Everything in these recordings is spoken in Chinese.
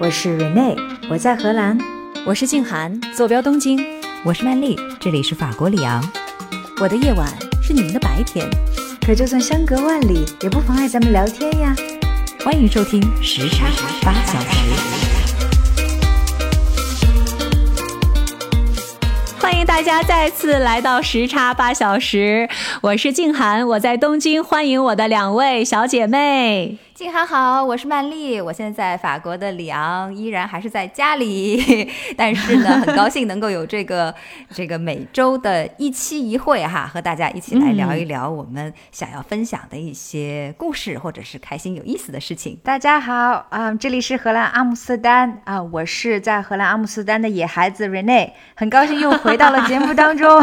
我是 Rene，我在荷兰。我是静涵，坐标东京。我是曼丽，这里是法国里昂。我的夜晚是你们的白天，可就算相隔万里，也不妨碍咱们聊天呀。欢迎收听时差八小时。欢迎大家再次来到时差八小时，我是静涵，我在东京，欢迎我的两位小姐妹。静涵好，我是曼丽，我现在在法国的里昂，依然还是在家里，但是呢，很高兴能够有这个 这个每周的一期一会哈，和大家一起来聊一聊我们想要分享的一些故事，或者是开心有意思的事情。大家好啊，这里是荷兰阿姆斯特丹啊，我是在荷兰阿姆斯特丹的野孩子 Rene，很高兴又回到了节目当中。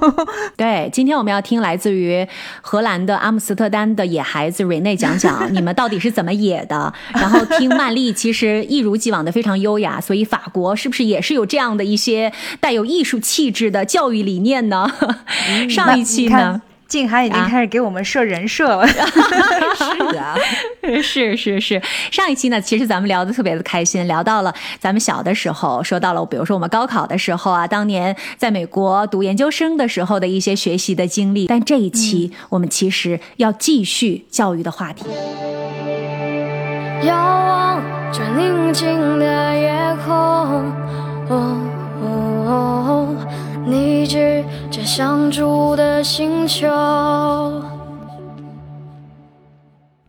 对，今天我们要听来自于荷兰的阿姆斯特丹的野孩子 Rene 讲讲你们到底。是怎么野的？然后听曼丽，其实一如既往的非常优雅。所以法国是不是也是有这样的一些带有艺术气质的教育理念呢？上一期呢？静涵已经开始给我们设人设了，是啊，是是是。上一期呢，其实咱们聊的特别的开心，聊到了咱们小的时候，说到了比如说我们高考的时候啊，当年在美国读研究生的时候的一些学习的经历。但这一期我们其实要继续教育的话题。遥望着宁静的夜空，你指着相住的星球。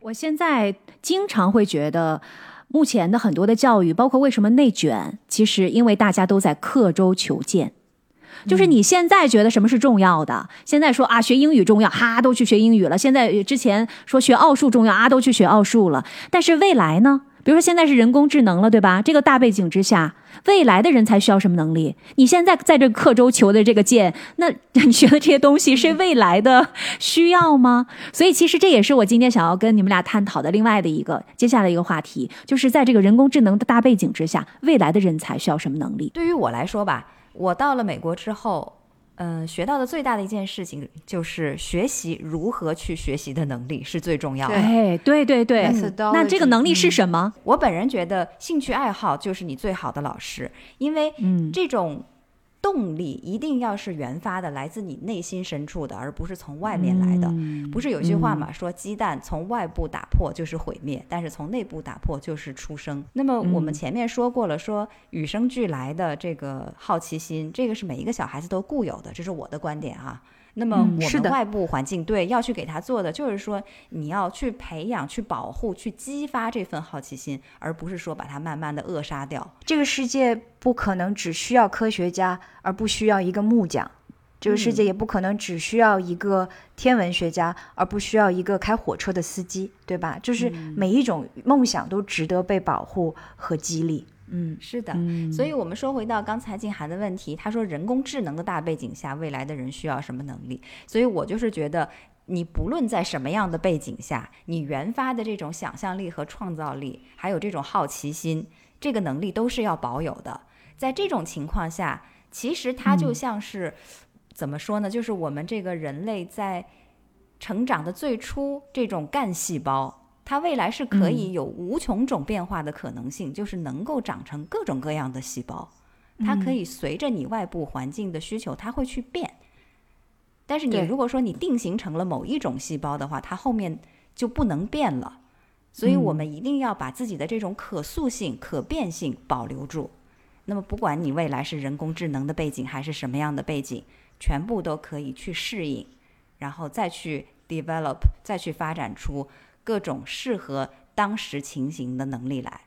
我现在经常会觉得，目前的很多的教育，包括为什么内卷，其实因为大家都在刻舟求剑。就是你现在觉得什么是重要的？现在说啊，学英语重要，哈，都去学英语了。现在之前说学奥数重要，啊，都去学奥数了。但是未来呢？比如说现在是人工智能了，对吧？这个大背景之下，未来的人才需要什么能力？你现在在这刻舟求的这个剑，那 你学的这些东西是未来的需要吗？所以其实这也是我今天想要跟你们俩探讨的另外的一个接下来一个话题，就是在这个人工智能的大背景之下，未来的人才需要什么能力？对于我来说吧，我到了美国之后。嗯，学到的最大的一件事情就是学习如何去学习的能力是最重要的。哎，对对对，那这个能力是什么？我本人觉得兴趣爱好就是你最好的老师，因为这种。动力一定要是原发的，来自你内心深处的，而不是从外面来的。不是有句话嘛，说鸡蛋从外部打破就是毁灭，但是从内部打破就是出生。那么我们前面说过了，说与生俱来的这个好奇心，这个是每一个小孩子都固有的，这是我的观点啊。那么我们外部环境对要去给他做的，就是说你要去培养、去保护、去激发这份好奇心，而不是说把它慢慢的扼杀掉。这个世界不可能只需要科学家，而不需要一个木匠；这个世界也不可能只需要一个天文学家，而不需要一个开火车的司机，对吧？就是每一种梦想都值得被保护和激励。嗯，是的，所以，我们说回到刚才静涵的问题，他说人工智能的大背景下，未来的人需要什么能力？所以我就是觉得，你不论在什么样的背景下，你原发的这种想象力和创造力，还有这种好奇心，这个能力都是要保有的。在这种情况下，其实它就像是怎么说呢？就是我们这个人类在成长的最初这种干细胞。它未来是可以有无穷种变化的可能性，就是能够长成各种各样的细胞。它可以随着你外部环境的需求，它会去变。但是你如果说你定型成了某一种细胞的话，它后面就不能变了。所以我们一定要把自己的这种可塑性、可变性保留住。那么不管你未来是人工智能的背景还是什么样的背景，全部都可以去适应，然后再去 develop，再去发展出。各种适合当时情形的能力来，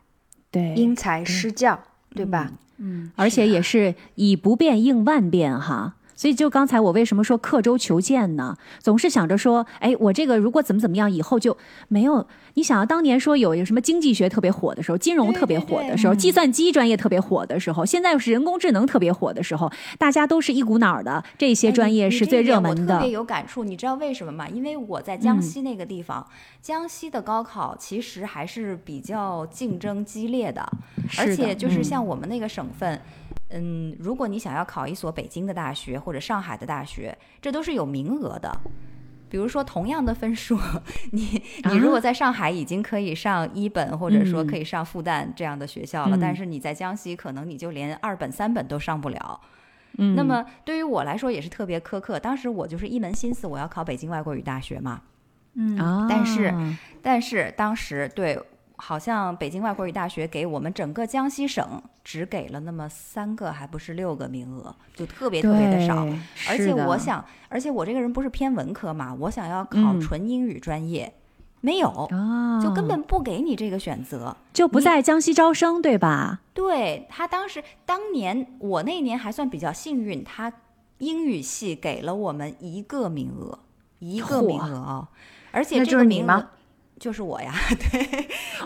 对，因材施教，对吧？嗯，而且也是以不变应万变，哈。所以，就刚才我为什么说刻舟求剑呢？总是想着说，哎，我这个如果怎么怎么样，以后就没有。你想要当年说有有什么经济学特别火的时候，金融特别火的时候，计算机专业特别火的时候，现在又是人工智能特别火的时候，大家都是一股脑儿的，这些专业是最热门的。我特别有感触，你知道为什么吗？因为我在江西那个地方，江西的高考其实还是比较竞争激烈的，而且就是像我们那个省份。嗯，如果你想要考一所北京的大学或者上海的大学，这都是有名额的。比如说同样的分数，你你如果在上海已经可以上一本，或者说可以上复旦这样的学校了，但是你在江西可能你就连二本三本都上不了。嗯，那么对于我来说也是特别苛刻。当时我就是一门心思我要考北京外国语大学嘛，嗯啊，但是但是当时对，好像北京外国语大学给我们整个江西省只给了那么三个，还不是六个名额，就特别特别的少。而且我想，而且我这个人不是偏文科嘛，我想要考嗯纯英语专业，没有，啊，就根本不给你这个选择。就不在江西招生，对吧？对他当时当年我那年还算比较幸运，他英语系给了我们一个名额，一个名额哦，而且那这个名额就是我呀，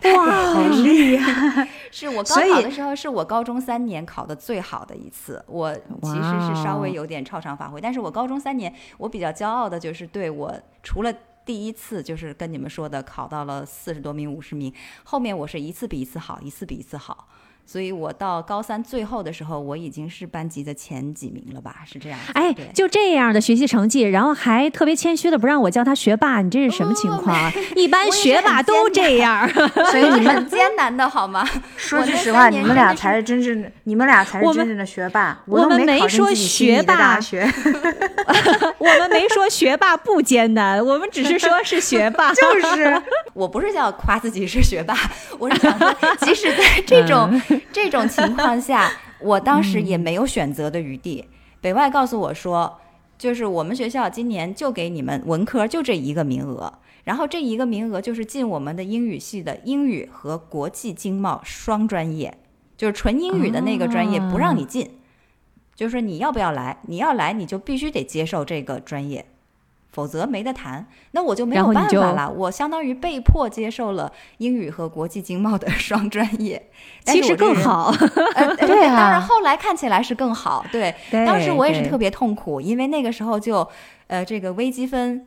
对，哇，好厉 害！是我高考的时候是我高中三年考的最好的一次，我其实是稍微有点超常发挥，但是我高中三年我比较骄傲的就是对我除了。第一次就是跟你们说的，考到了四十多名、五十名，后面我是一次比一次好，一次比一次好，所以我到高三最后的时候，我已经是班级的前几名了吧？是这样子。哎，就这样的学习成绩，然后还特别谦虚的不让我叫他学霸，你这是什么情况啊？一般学霸都这样。所以你们很艰难的好吗？说句实话，你们俩才是真正的，你们俩才是真正的学霸。我们没说学霸大学，我们没说学霸不艰难，我们只是说是学霸。就是我不是叫夸自己是学霸，我是想说，即使在这种、这种情况下，我当时也没有选择的余地。北外告诉我说，就是我们学校今年就给你们文科就这一个名额，然后这一个名额就是进我们的英语系的英语和国际经贸双专业，就是纯英语的那个专业不让你进，就是说你要不要来，你要来你就必须得接受这个专业。否则没得谈，那我就没有办法了。我相当于被迫接受了英语和国际经贸的 双专业，其实。更好。呃，对啊当然后来看起来是更好。对，对当时我也是特别痛苦，因为那个时候就，呃，这个微积分、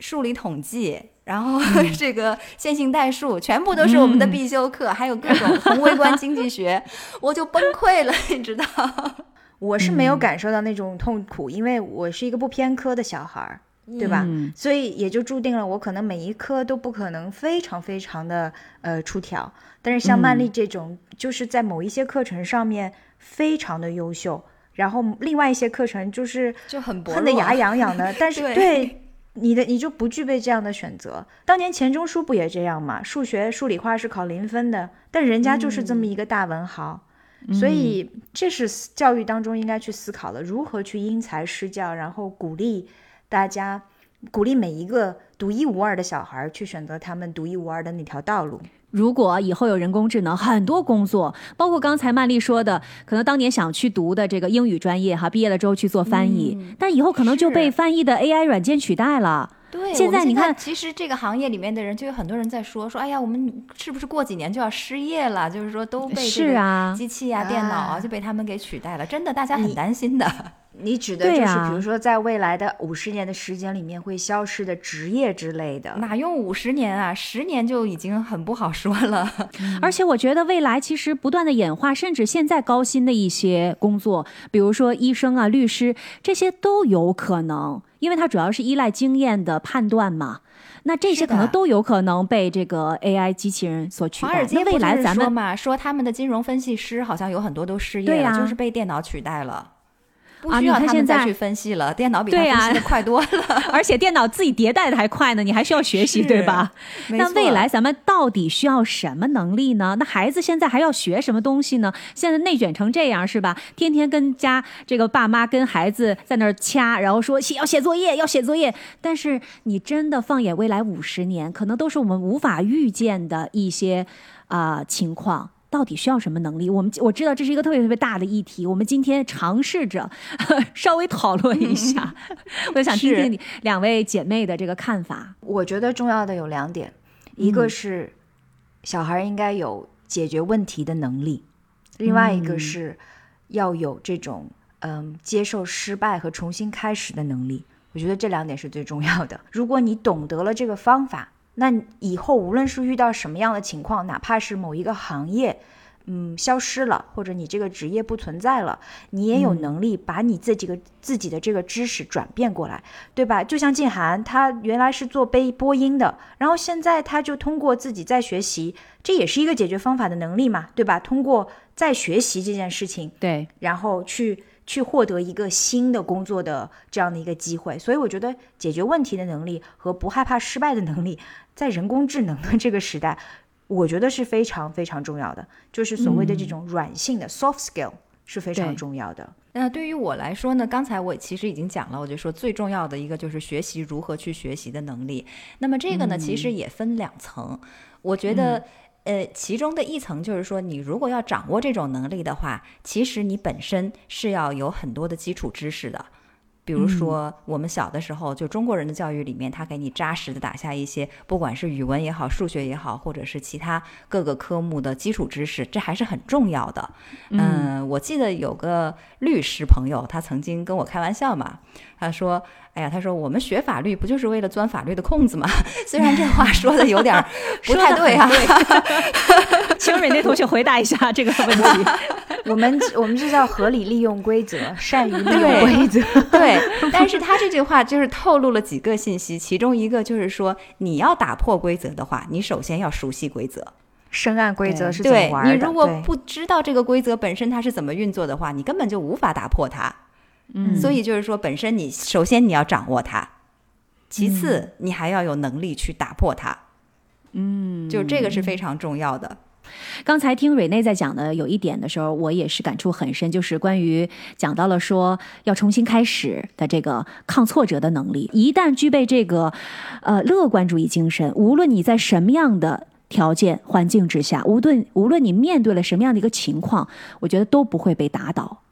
数理统计，然后 这个线性代数，全部都是我们的嗯必修课，还有各种宏微观经济学，我就崩溃了，你知道？我是没有嗯感受到那种痛苦，因为我是一个不偏科的小孩儿，对吧？嗯所以也就注定了我可能每一科都不可能非常非常的呃出挑。但是像曼丽这种，就是在某一些课程上面非常的优秀，然后另外一些课程就是就很薄恨得牙痒痒的，但是 对对你的你就不具备这样的选择。当年钱钟书不也这样吗？数学、数理化是考零分的，但人家就是这么一个大文豪。所以这是教育当中应该去思考的，如何去因材施教，然后鼓励大家，鼓励每一个独一无二的小孩儿去选择他们独一无二的那条道路。如果以后有人工智能，很多工作，包括刚才曼丽说的，可能当年想去读的这个英语专业，哈，毕业了之后去做翻译，但以后可能就被翻译的 AI 软件取代了。对，现在你看其实这个行业里面的人就有很多人在说说，哎呀，我们是不是过几年就要失业了？就是说都被是啊机器啊、电脑啊啊就被他们给取代了。真的，大家很担心的。你指的就是，比如说在未来的五十年的时间里面会消失的职业之类的。哪用五十年啊？十年就已经很不好说了。而且我觉得未来其实不断的演化，甚至现在高薪的一些工作，比如说医生啊、律师，这些都有可能，因为它主要是依赖经验的判断嘛。那这些可能都有可能被这个 AI 机器人所取代。华尔街未来咱们说嘛，说他们的金融分析师好像有很多都失业了，就是被电脑取代了。不啊需要他们再去分析了，电脑比他对呀分析的快多了。而且电脑自己迭代的还快呢，你还需要学习，对吧？那未来咱们到底需要什么能力呢？那孩子现在还要学什么东西呢？现在内卷成这样是吧？天天跟家这个爸妈跟孩子在那儿掐，然后说写要写作业，要写作业。但是你真的放眼未来五十年，可能都是我们无法预见的一些啊、情况。到底需要什么能力？我们我知道这是一个特别特别大的议题，我们今天尝试着 稍微讨论一下。我想听听你两位姐妹的这个看法。我觉得重要的有两点，一个是小孩应该有解决问题的能力，另外一个是要有这种嗯接受失败和重新开始的能力。我觉得这两点是最重要的。如果你懂得了这个方法，那以后无论是遇到什么样的情况，哪怕是某一个行业嗯消失了，或者你这个职业不存在了，你也有能力把你自己个自己的这个知识转变过来，对吧？就像静涵，她原来是做背播音的，然后现在她就通过自己在学习，这也是一个解决方法的能力嘛，对吧？通过在学习这件事情，对，然后去去获得一个新的工作的这样的一个机会，所以我觉得解决问题的能力和不害怕失败的能力，在人工智能的这个时代，我觉得是非常非常重要的，就是所谓的这种软性的 soft skill 是非常重要的。那对于我来说呢，刚才我其实已经讲了，我就说最重要的一个就是学习如何去学习的能力。那么这个呢，其实也分两层，我觉得。呃，其中的一层就是说，你如果要掌握这种能力的话，其实你本身是要有很多的基础知识的。比如说，我们小的时候，就中国人的教育里面，他给你扎实的打下一些，不管是语文也好，数学也好，或者是其他各个科目的基础知识，这还是很重要的。嗯，我记得有个律师朋友，他曾经跟我开玩笑嘛，他说：“哎呀，他说我们学法律不就是为了钻法律的空子吗？” 虽然这话说的有点儿 不太对啊。请蕊那同学回答一下这个问题。我们我们这叫合理利用规则，善于利用规则。对，但是他这句话就是透露了几个信息，其中一个就是说，你要打破规则的话，你首先要熟悉规则。深谙规则是怎么对玩的？你如果对不知道这个规则本身它是怎么运作的话，你根本就无法打破它。嗯所以就是说，本身你首先你要掌握它，其次你还要有能力去打破它。嗯，就这个是非常重要的。刚才听蕊内在讲的有一点的时候，我也是感触很深，就是关于讲到了说要重新开始的这个抗挫折的能力。一旦具备这个呃乐观主义精神，无论你在什么样的条件环境之下，无论无论你面对了什么样的一个情况，我觉得都不会被打倒。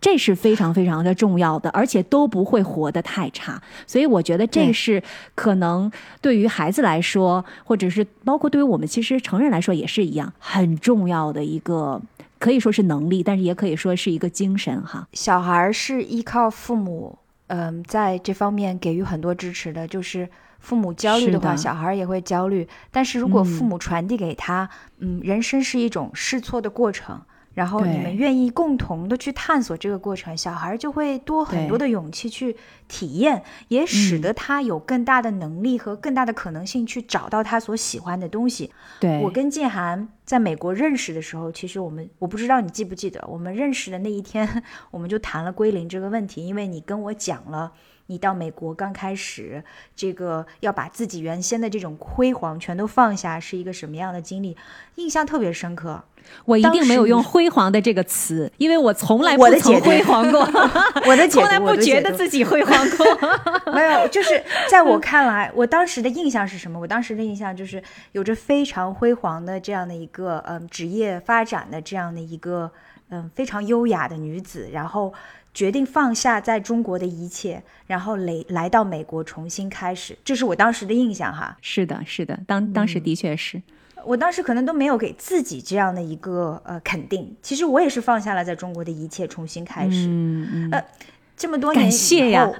这是非常非常的重要的，而且都不会活得太差。所以我觉得这是可能对于孩子来说，或者是包括对于我们其实成人来说也是一样很重要的一个，可以说是能力，但是也可以说是一个精神哈。小孩儿是依靠父母，嗯，在这方面给予很多支持的。就是父母焦虑的话，的小孩儿也会焦虑。但是如果父嗯母传递给他，嗯，人生是一种试错的过程，然后你们愿意共同的去探索这个过程，小孩儿就会多很多的勇气去体验，也使嗯得他有更大的能力和更大的可能性去找到他所喜欢的东西。对，我跟静涵在美国认识的时候，其实我们我不知道你记不记得，我们认识的那一天，我们就谈了归零这个问题，因为你跟我讲了。你到美国刚开始，这个要把自己原先的这种辉煌全都放下，是一个什么样的经历？印象特别深刻。我一定没有用“辉煌”的这个词，因为我从来不曾辉煌过，我的解从来，不觉得自己辉煌过。没有，就是在我看来，我当时的印象是什么？我当时的印象就是有着非常辉煌的这样的一个嗯职业发展的这样的一个嗯非常优雅的女子，然后决定放下在中国的一切，然后来来到美国重新开始，这是我当时的印象哈。是的，是的，当当时的确是。我当时可能都没有给自己这样的一个呃肯定，其实我也是放下了在中国的一切，重新开始。嗯嗯。呃这么多年感谢呀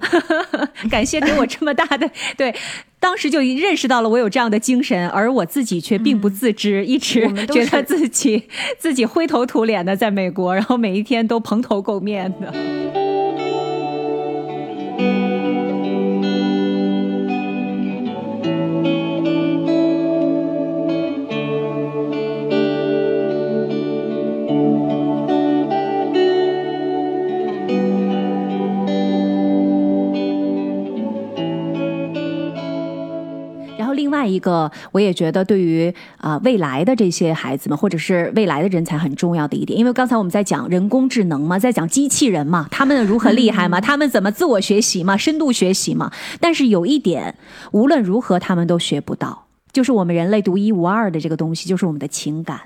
感谢给我这么大的 对，当时就认识到了我有这样的精神，而我自己却并不自知，一直觉得自己 自己灰头土脸的在美国，然后每一天都蓬头垢面的。外一个，我也觉得对于啊、未来的这些孩子们，或者是未来的人才很重要的一点，因为刚才我们在讲人工智能嘛，在讲机器人嘛，他们如何厉害嘛，他们怎么自我学习嘛，深度学习嘛。但是有一点，无论如何他们都学不到，就是我们人类独一无二的这个东西，就是我们的情感。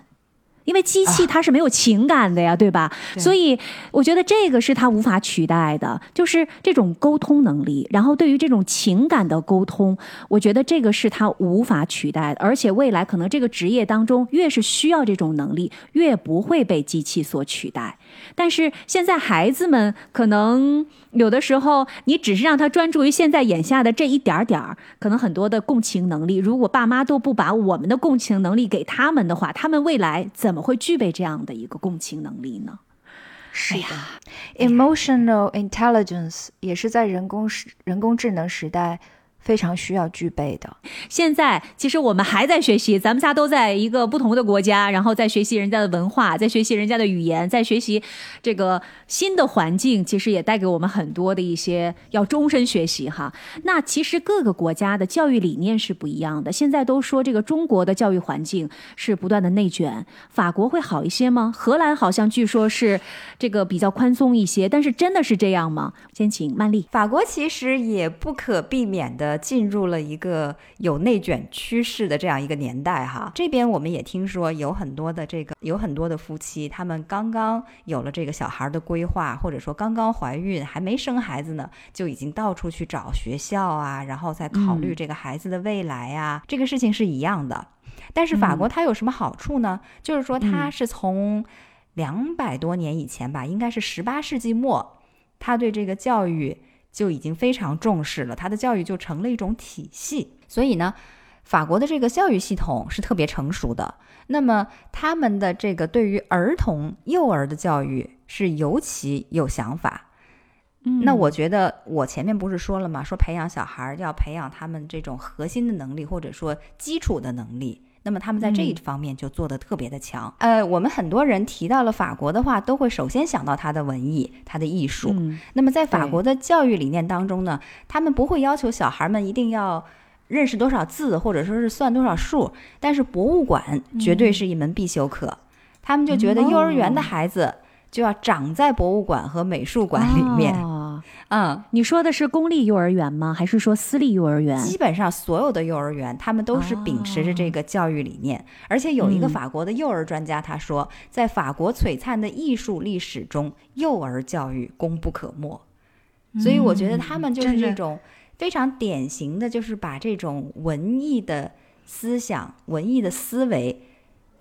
因为机器它是没有情感的呀，对吧？所以我觉得这个是它无法取代的，就是这种沟通能力。然后对于这种情感的沟通，我觉得这个是它无法取代的。而且未来可能这个职业当中，越是需要这种能力，越不会被机器所取代。但是现在孩子们可能有的时候，你只是让他专注于现在眼下的这一点儿点儿，可能很多的共情能力，如果爸妈都不把我们的共情能力给他们的话，他们未来怎怎么会具备这样的一个共情能力呢？是的，emotional intelligence 也是在人工时人工智能时代。非常需要具备的。现在其实我们还在学习，咱们仨都在一个不同的国家，然后在学习人家的文化，在学习人家的语言，在学习这个新的环境，其实也带给我们很多的一些要终身学习哈。那其实各个国家的教育理念是不一样的。现在都说这个中国的教育环境是不断的内卷，法国会好一些吗？荷兰好像据说是这个比较宽松一些，但是真的是这样吗？先请曼丽。法国其实也不可避免的。进入了一个有内卷趋势的这样一个年代哈，这边我们也听说有很多的这个有很多的夫妻，他们刚刚有了这个小孩的规划，或者说刚刚怀孕还没生孩子呢，就已经到处去找学校啊，然后再考虑这个孩子的未来啊，这个事情是一样的。但是法国它有什么好处呢？就是说它是从两百多年以前吧，应该是十八世纪末，它对这个教育。就已经非常重视了，他的教育就成了一种体系。所以呢，法国的这个教育系统是特别成熟的。那么他们的这个对于儿童、幼儿的教育是尤其有想法。嗯，那我觉得我前面不是说了吗？说培养小孩要培养他们这种核心的能力，或者说基础的能力。那么他们在这一方面就做得特别的强。呃，我们很多人提到了法国的话，都会首先想到它的文艺、它的艺术。那么在法国的教育理念当中呢，他们不会要求小孩们一定要认识多少字，或者说是算多少数，但是博物馆绝对是一门必修课。他们就觉得幼儿园的孩子就要长在博物馆和美术馆里面。嗯，你说的是公立幼儿园吗？还是说私立幼儿园？基本上所有的幼儿园，他们都是秉持着这个教育理念。而且有一个法国的幼儿专家，他说，在法国璀璨的艺术历史中，幼儿教育功不可没。所以我觉得他们就是这种非常典型的，就是把这种文艺的思想、文艺的思维，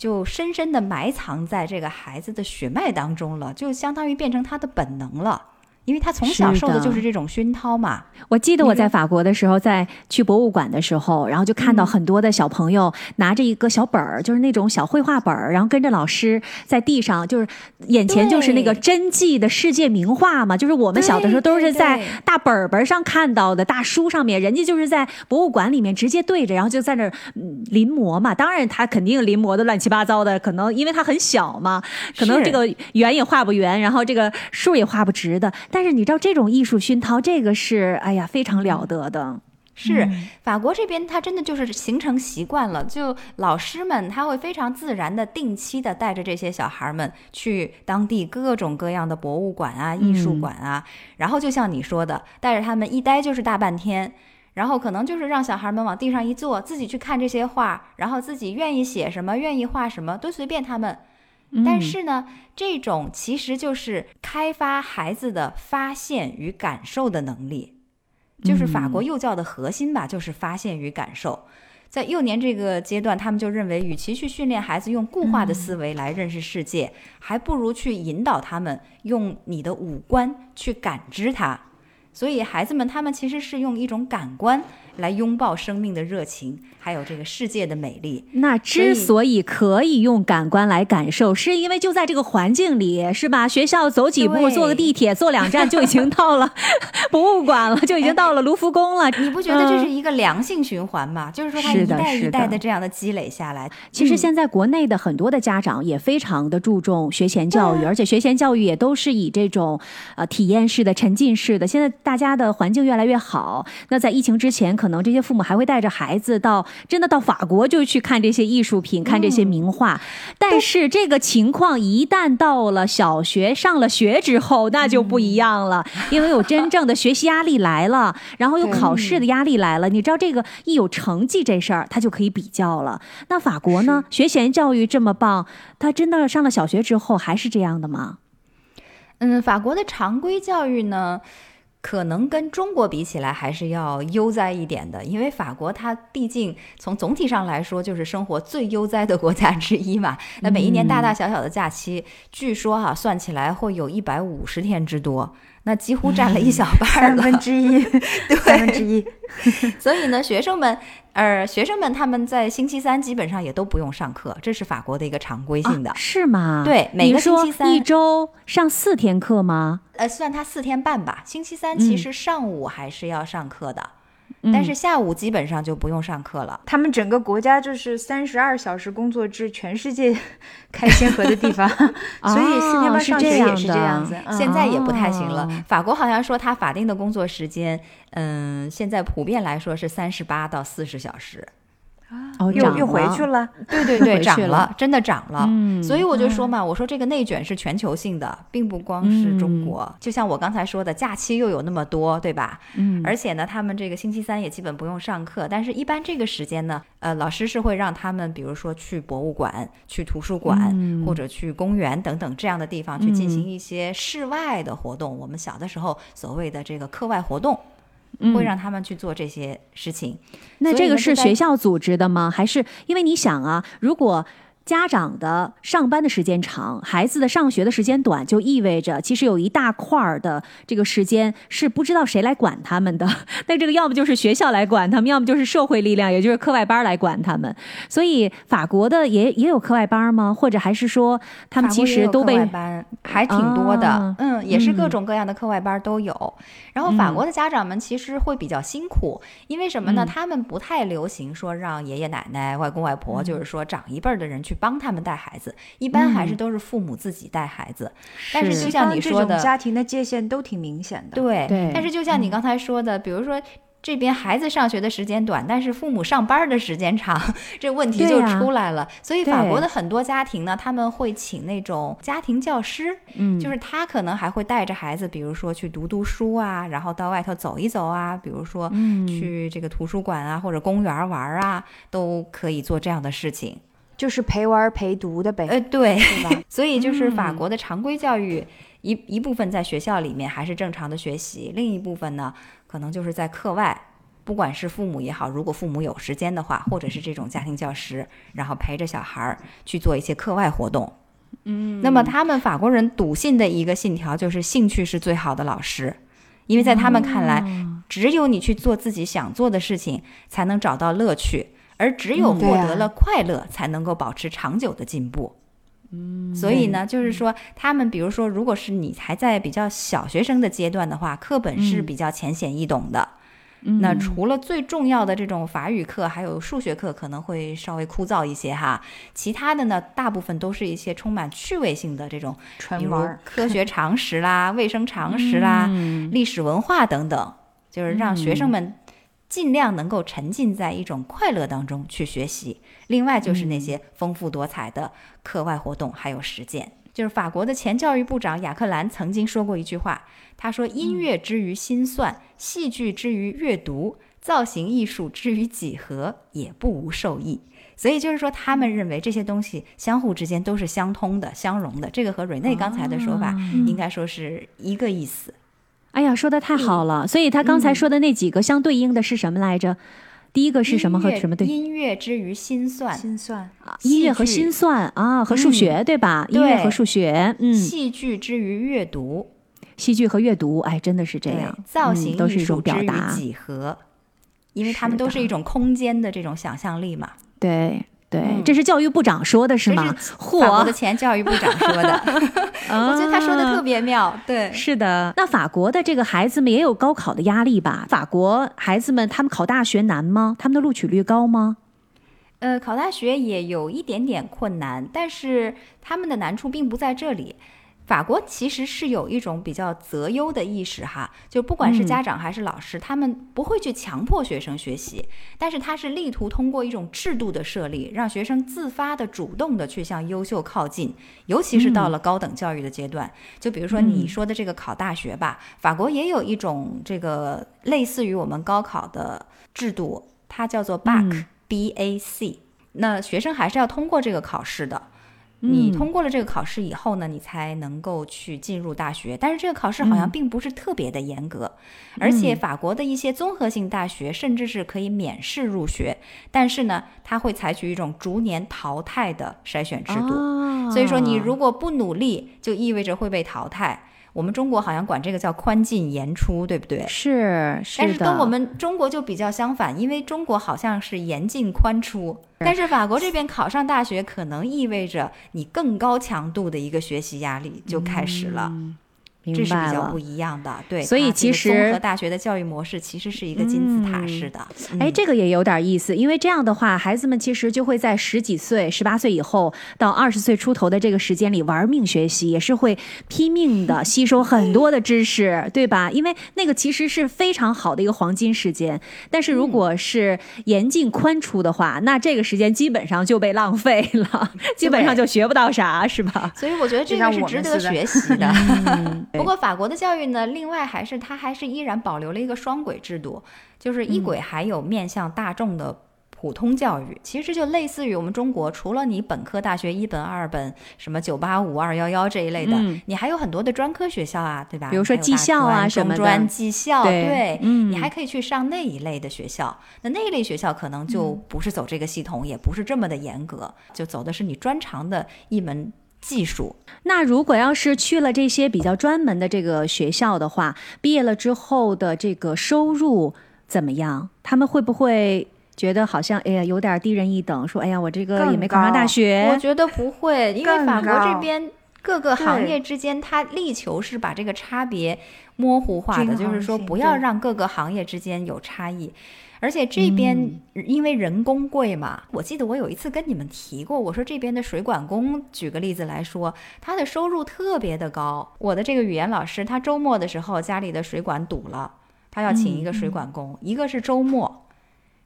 就深深的埋藏在这个孩子的血脉当中了，就相当于变成他的本能了。因为他从小受的就是这种熏陶嘛。我记得我在法国的时候，在去博物馆的时候，然后就看到很多的小朋友拿着一个小本儿，就是那种小绘画本儿，然后跟着老师在地上，就是眼前就是那个真迹的世界名画嘛。就是我们小的时候都是在大本本上看到的，大书上面，人家就是在博物馆里面直接对着，然后就在那儿临摹嘛。当然他肯定临摹的乱七八糟的，可能因为他很小嘛，可能这个圆也画不圆，然后这个竖也画不直的。但是你知道这种艺术熏陶，这个是哎呀非常了得的。是法国这边，他真的就是形成习惯了，就老师们他会非常自然的、定期的带着这些小孩们去当地各种各样的博物馆啊、艺术馆啊，然后就像你说的，带着他们一待就是大半天，然后可能就是让小孩们往地上一坐，自己去看这些画，然后自己愿意写什么、愿意画什么都随便他们。但是呢，这种其实就是开发孩子的发现与感受的能力，就是法国幼教的核心吧，就是发现与感受。在幼年这个阶段，他们就认为，与其去训练孩子用固化的思维来认识世界，还不如去引导他们用你的五官去感知它。所以，孩子们他们其实是用一种感官。来拥抱生命的热情，还有这个世界的美丽。那之所以可以用感官来感受，是因为就在这个环境里，是吧？学校走几步，坐个地铁，坐两站就已经到了 博物馆了，就已经到了卢浮宫了。你不觉得这是一个良性循环吗？就是说，它一代一代的这样的积累下来。其实现在国内的很多的家长也非常的注重学前教育，而且学前教育也都是以这种呃体验式的、沉浸式的。现在大家的环境越来越好，那在疫情之前。可能这些父母还会带着孩子到真的到法国就去看这些艺术品，看这些名画。但是这个情况一旦到了小学上了学之后，那就不一样了，因为有真正的学习压力来了，然后有考试的压力来了。你知道这个一有成绩这事儿，他就可以比较了。那法国呢？学前教育这么棒，他真的上了小学之后还是这样的吗？嗯，法国的常规教育呢？可能跟中国比起来还是要悠哉一点的，因为法国它毕竟从总体上来说就是生活最悠哉的国家之一嘛。那每一年大大小小的假期，据说哈算起来会有一百五十天之多。那几乎占了一小半三了。分之一，三分之一。所以呢，学生们，呃，学生们他们在星期三基本上也都不用上课，这是法国的一个常规性的。啊是吗？对每个星期三一周上四天课吗？呃，算他四天半吧。星期三嗯其实上午还是要上课的，但是下午基本上就不用上课了。他们整个国家就是三十二小时工作制，全世界 开先河的地方，所以四天哦班上学也是这样的是这样子。嗯现在也不太行了。哦法国好像说他法定的工作时间，嗯，现在普遍来说是三十八到四十小时。哦，又又回去了，对对对，涨了真的涨了。嗯所以我就说嘛，我说这个内卷是全球性的，并不光是中国。嗯就像我刚才说的，假期又有那么多，对吧？嗯而且呢，他们这个星期三也基本不用上课，但是一般这个时间呢，呃，老师是会让他们，比如说去博物馆、去图书馆、嗯或者去公园等等这样的地方去进行嗯一些室外的活动。我们小的时候所谓的这个课外活动，嗯会让他们去做这些事情。那这个是学校组织的吗？还是因为你想啊，如果家长的上班的时间长，孩子的上学的时间短，就意味着其实有一大块儿的这个时间是不知道谁来管他们的。那这个要么就是学校来管他们，要么就是社会力量，也就是课外班来管他们。所以法国的也也有课外班吗？或者还是说他们其实都被外班还挺多的，啊嗯，也是各嗯种各样的课外班都有。然后法国的家长们其实会比较辛苦，因为什么呢？嗯他们不太流行说让爷爷奶奶、外公外婆，就是说长一辈儿的人去帮他们带孩子，一般还是嗯都是父母自己带孩子。但是是就像你这说的，种家庭的界限都挺明显的。对，对但是就像你刚才说的，比如说。这边孩子上学的时间短，但是父母上班的时间长，这问题就出来了。所以法国的很多家庭呢，他们会请那种家庭教师，嗯，就是他可能还会带着孩子，比如说去读读书啊，然后到外头走一走啊，比如说嗯去这个图书馆啊或者公园玩啊，都可以做这样的事情。就是陪玩陪读的呗，呃，对，对吧？所以就是法嗯国的常规教育一一部分在学校里面还是正常的学习，另一部分呢，可能就是在课外。不管是父母也好，如果父母有时间的话，或者是这种家庭教师，然后陪着小孩儿去做一些课外活动。嗯，那么他们法国人笃信的一个信条就是兴趣是最好的老师，因为在他们看来，只有你去做自己想做的事情，才能找到乐趣，而只有获得了快乐，才能够保持长久的进步。嗯，所以呢，就是说，他们比如说，如果是你还在比较小学生的阶段的话，课本是嗯比较浅显易懂的。嗯那除了最重要的这种法语课，还有数学课可能会稍微枯燥一些哈。其他的呢，大部分都是一些充满趣味性的这种，比如。科学常识啦、卫生常识啦、嗯历史文化等等，就是让学生们尽量能够沉浸在一种快乐当中去学习。另外就是那些丰富多彩的课外活动还有实践。就是法国的前教育部长雅克兰曾经说过一句话，他说：“音乐之于心算，戏剧之于阅读，造型艺术之于几何，也不无受益。”所以就是说，他们认为这些东西相互之间都是相通的、相融的。这个和瑞内刚才的说法应该说是一个意思。哎呀，说的太好了。所以他刚才说的那几个相对应的是什么来着？第一个是什么和什么对？音乐之于心算，心算。啊，音乐和心算啊，和数学、对吧？音乐和数学，嗯，戏剧之于阅读，戏剧和阅读，哎，真的是这样，造型嗯、都是艺术一种表之于达，几何，因为他们都是一种空间的这种想象力嘛。对对、嗯这是教育部长说的是吗？法国的前教育部长说的，我觉得他说的特啊别妙。对，是的，那法国的这个孩子们也有高考的压力吧？法国孩子们他们考大学难吗？他们的录取率高吗？呃，考大学也有一点点困难，但是他们的难处并不在这里。法国其实是有一种比较择优的意识哈，就不管是嗯家长还是老师，他们不会去强迫学生学习，但是他是力图通过一种制度的设立，让学生自发的、主动的去向优秀靠近，尤其是到了高等教育的阶段。就比如说你说的这个考大学吧，法国也有一种这个类似于我们高考的制度，它叫做 BAC、嗯 B A C。那学生还是要通过这个考试的。你嗯通过了这个考试以后呢，你才能够去进入大学。但是这个考试好像嗯并不是特别的严格，而且法国的一些综合性大学甚至是可以免试入学，但是呢，它会采取一种逐年淘汰的筛选制度。哦所以说，你如果不努力，就意味着会被淘汰。我们中国好像管这个叫宽进严出，对不对？是，但是跟我们中国就比较相反，因为中国好像是严进宽出，但是法国这边考上大学可能意味着你更高强度的一个学习压力就开始了。嗯这是比较不。一样的，对。所以其实综合大学的教育模式其实是一个金字塔式的。哎，嗯这个也有点意思，因为这样的话，孩子们其实就会在十几岁、十八岁以后到二十岁出头的这个时间里玩命学习，也是会拼命的吸收很多的知识，对吧？因为那个其实是非常好的一个黄金时间。但是如果是严进宽出的话，那这个时间基本上就被浪费了，基本上就学不到啥，是吧？所以我觉得这个是值得学习的。嗯不过法国的教育呢，另外还是它还是依然保留了一个双轨制度，就是一轨还有面向大众的。普通教育其实就类似于我们中国，除了你本科大学一本、二本，什么九八五、二幺幺这一类的，嗯你还有很多的专科学校啊，对吧？比如说技校啊什么专、技校，对对，嗯你还可以去上那一类的学校。那那一类学校可能就不是走这个系统，也不是这么的严格，就走的是你专长的一门技术。那如果要是去了这些比较专门的这个学校的话，毕业了之后的这个收入怎么样？他们会不会觉得好像哎呀有点低人一等？说哎呀我这个也没考上大学我，觉得不会，因为法国这边各个行业之间，它力求是把这个差别模糊化的，就是说不要让各个行业之间有差异。而且这边因为人工贵嘛，我记得我有一次跟你们提过，我说这边的水管工，举个例子来说，他的收入特别的高。我的这个语言老师，他周末的时候家里的水管堵了，他要请一个水管工，一个是周末，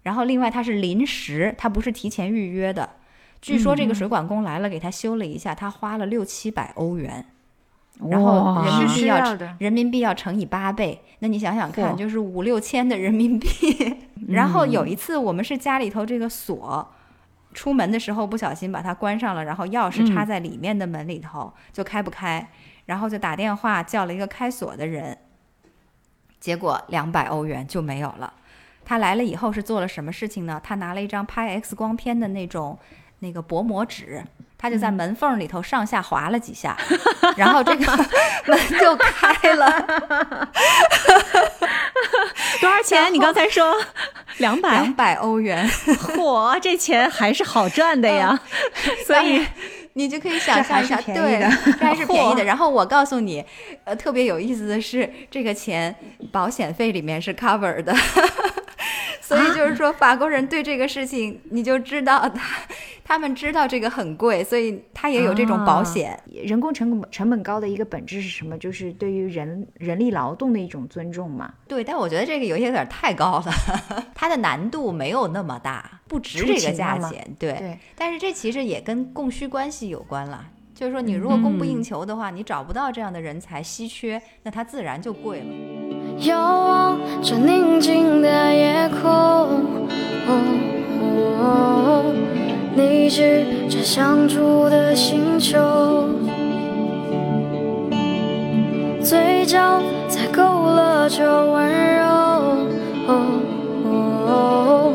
然后另外他是临时，他不是提前预约的。据说这个水管工来了，给他修了一下，他花了六七百欧元，然后人民币要要人民币要乘以八倍，那你想想看，就是五六千的人民币。然后有一次我们是家里头这个锁。出门的时候不小心把它关上了，然后钥匙插在里面的门里头、就开不开，然后就打电话叫了一个开锁的人，结果两百欧元就没有了。他来了以后是做了什么事情呢？他拿了一张拍 X 光片的那种那个薄膜纸，他就在门缝里头上下滑了几下，然后这个 门就开了，多少钱？你刚才说两百两，百欧元。嚯，这钱还是好赚的呀。所以你就可以想象一下，对还是便宜的。然后我告诉你，呃，特别有意思的是，这个钱保险费里面是 cover 的，所以就是说法国人对这个事情，你就知道他他们知道这个很贵，所以他也有这种保险。人工成本成本高的一个本质是什么？就是对于人人力劳动的一种尊重嘛。对，但我觉得这个有些有点太高了，它的难度没有那么大，不值这个价钱。对，对，但是这其实也跟供需关系有关了。就是说，你如果供不应求的话，你找不到这样的人才稀缺，那它自然就贵了。遥望着宁静的夜空，哦你是这相处的星球，嘴角才勾勒着温柔，哦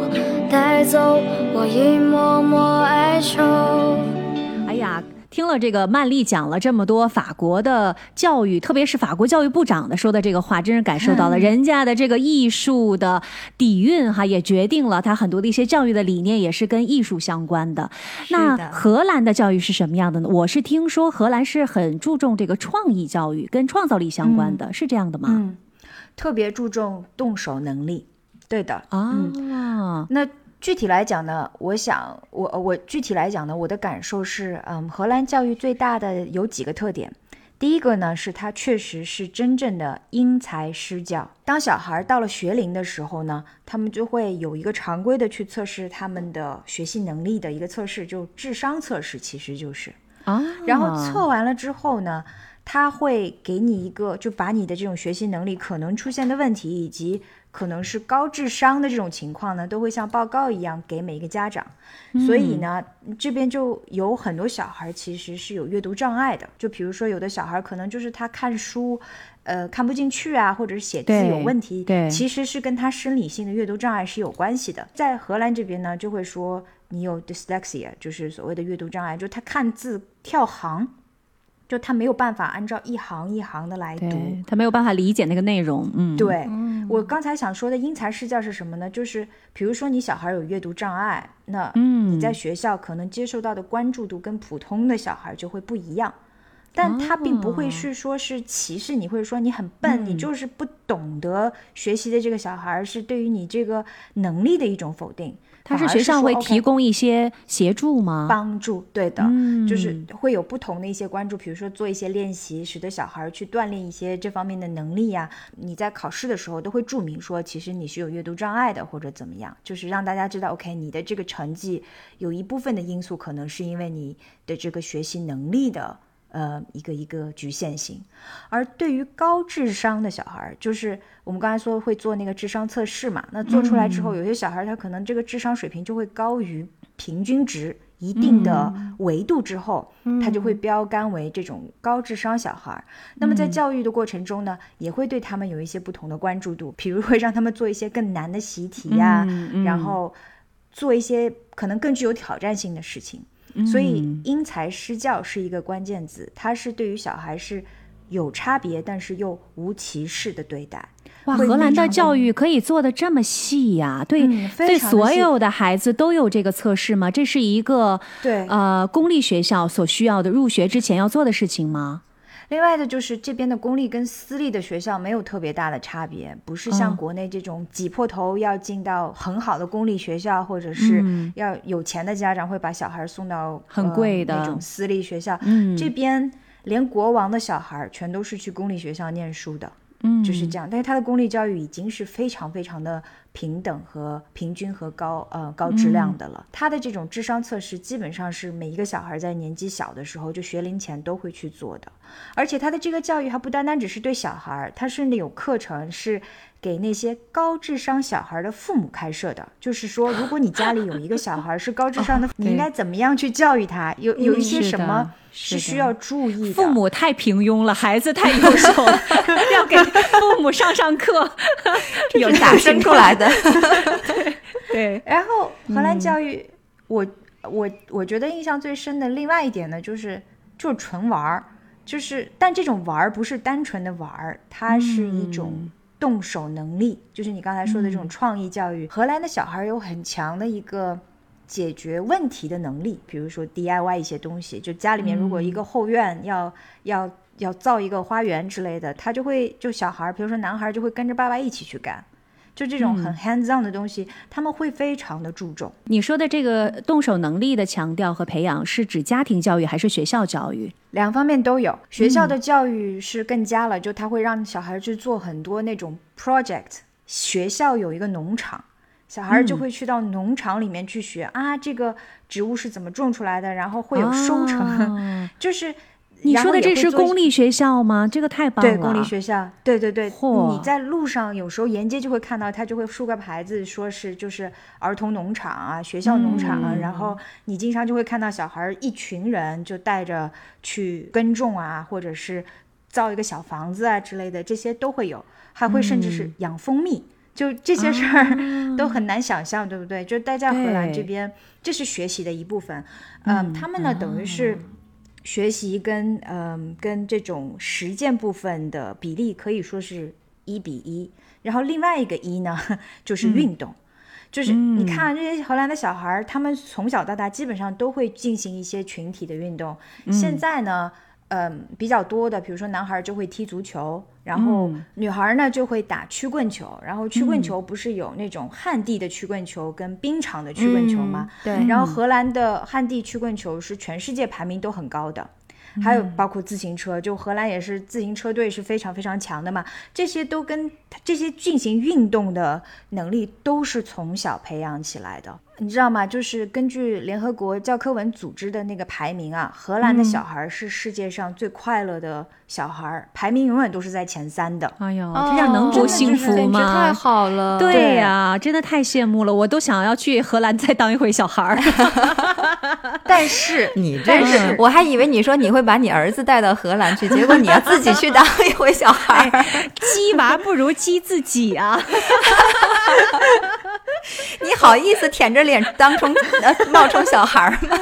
带走我一抹抹哀愁。这个曼丽讲了这么多法国的教育，特别是法国教育部长的说的这个话，真是感受到了人家的这个艺术的底蕴哈，也决定了他很多的一些教育的理念也是跟艺术相关的。那荷兰的教育是什么样的呢？我是听说荷兰是很注重这个创意教育，跟创造力相关的，是这样的吗？嗯，特别注重动手能力。对的，啊，那具体来讲呢，我想我我具体来讲呢，我的感受是，嗯，荷兰教育最大的有几个特点。第一个呢，是它确实是真正的因材施教。当小孩到了学龄的时候呢，他们就会有一个常规的去测试他们的学习能力的一个测试，就智商测试，其实就是。啊，然后测完了之后呢，他会给你一个，就把你的这种学习能力可能出现的问题，以及可能是高智商的这种情况呢，都会像报告一样给每一个家长。所以呢，这边就有很多小孩其实是有阅读障碍的，就比如说有的小孩可能就是他看书。呃，看不进去啊，或者是写字有问题，对其实是跟他生理性的阅读障碍是有关系的。在荷兰这边呢，就会说你有 dyslexia，就是所谓的阅读障碍，就是他看字跳行，就他没有办法按照一行一行的来读。他没有办法理解那个内容，嗯，，对，我刚才想说的因材施教是什么呢？就是比如说你小孩有阅读障碍，那嗯，你在学校可能接受到的关注度跟普通的小孩就会不一样。但他并不会哦是说是歧视你，或者说你很笨，你就是不懂得学习的这个小孩是对于你这个能力的一种否定。他是学校会提供一些协助吗？帮助，对的，嗯就是会有不同的一些关注，比如说做一些练习，使得小孩儿去锻炼一些这方面的能力呀、你在考试的时候都会注明说，其实你是有阅读障碍的，或者怎么样，就是让大家知道，OK，你的这个成绩有一部分的因素可能是因为你的这个学习能力的。呃，一个一个局限性，而对于高智商的小孩儿，就是我们刚才说会做那个智商测试嘛，那做出来之后，有些小孩儿他可能这个智商水平就会高于平均值一定的维度之后，他就会标杆为这种高智商小孩儿。那么在教育的过程中呢，也会对他们有一些不同的关注度，比如会让他们做一些更难的习题呀、然后做一些可能更具有挑战性的事情。所以因材施教是一个关键字，它是对于小孩是有差别，但是又无歧视的对待。哇，荷兰的教育可以做的这么细呀、对、嗯对，所有的孩子都有这个测试吗？这是一个对呃公立学校所需要的入学之前要做的事情吗？另外的就是这边的公立跟私立的学校没有特别大的差别，不是像嗯国内这种挤破头要进到很好的公立学校，或者是嗯要有钱的家长会把小孩送到很贵的呃、那种私立学校。嗯这边连国王的小孩全都是去公立学校念书的。嗯，就是这样。但是他的公立教育已经是非常非常的平等和平均和高呃高质量的了。他的这种智商测试基本上是每一个小孩在年纪小的时候就学龄前都会去做的，而且他的这个教育还不单单只是对小孩，他甚至有课程是。给那些高智商小孩的父母开设的，就是说，如果你家里有一个小孩是高智商的，你应该怎么样去教育他？有有一些什么是需要注意的？父母太平庸了，孩子太优秀了，要给父母上上课，有是打生出来的。对，然后荷兰嗯。教育，我我我觉得印象最深的另外一点呢，就是就是纯玩儿，就是但这种玩儿不是单纯的玩儿，它是一种嗯动手能力，就是你刚才说的这种创意教育。荷兰的小孩有很强的一个。解决问题的能力，比如说 DIY 一些东西，就家里面如果一个后院要、要要造一个花园之类的，他就会就小孩儿，比如说男孩儿就会跟着爸爸一起去干，就这种很 hands on 的东西，他们会非常的注重。你说的这个动手能力的强调和培养，是指家庭教育还是学校教育？两方面都有。学校的教育是更加了，就他会让小孩去做很多那种 project。学校有一个农场，小孩就会去到农场里面去学、啊，这个植物是怎么种出来的，然后会有收成，哦 就是。你说的这是公立学校吗？这个太棒了。对公立学校，对对对，嚯你在路上有时候沿街就会看到，他就会竖个牌子，说是就是儿童农场啊、学校农场啊，嗯然后你经常就会看到小孩儿一群人就带着去耕种啊，或者是造一个小房子啊之类的，这些都会有，还会甚至嗯是养蜂蜜。就这些事儿 都很难想象，对不对？就待在荷兰这边，这是学习的一部分。嗯，他们呢，等于是学习跟嗯跟这种实践部分的比例可以说是一比一。然后另外一个一呢，就是运动。就是你看这些荷兰的小孩儿，他们从小到大基本上都会进行一些群体的运动。现在呢，嗯，比较多的，比如说男孩儿就会踢足球，然后女孩儿呢就会打曲棍球。然后曲棍球不是有那种旱地的曲棍球跟冰场的曲棍球吗？对然后荷兰的旱地曲棍球是全世界排名都很高的。还有包括自行车，就荷兰也是自行车队是非常非常强的嘛。这些都跟这些进行运动的能力都是从小培养起来的，你知道吗？就是根据联合国教科文组织的那个排名啊，荷兰的小孩是世界上最快乐的小孩儿，排名永远都是在前三的。哎呦，哦这样能不真的就是幸福简直太吗？好了。对呀、真的太羡慕了，我都想要去荷兰再当一回小孩儿。但是 你但是真是，我还以为你说你会把你儿子带到荷兰去，结果你要自己去当一回小孩儿。鸡娃不如鸡自己啊！你好意思舔着脸当成呃冒充小孩儿吗？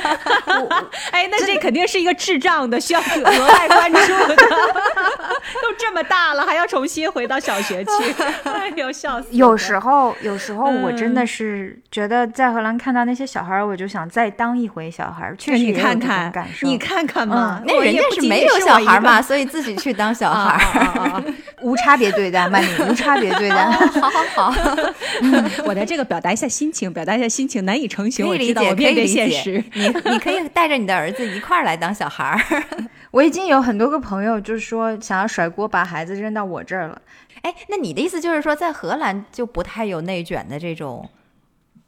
哎，那这肯定是一个智障的，需要额外关注的。都这么大了，还要重新回到小学去，哎呦，笑死！有时候，有时候我真的嗯是觉得在荷兰看到那些小孩儿，我就想再当一回小孩儿。确实你也有这种看看感，受。你看看嘛，那人家是没有小孩儿嘛，所以自己去当小啊孩！无差别对待，曼妮，无差别对待。好好好，我的这个表达一下心情，表达一下心情，难以成型。我理解，我面对可以理解现实。。你你可以带着你的儿子一块儿来当小孩儿。我已经有很多个朋友就是说想要甩锅，把孩子扔到我这儿了。哎，那你的意思就是说，在荷兰就不太有内卷的这种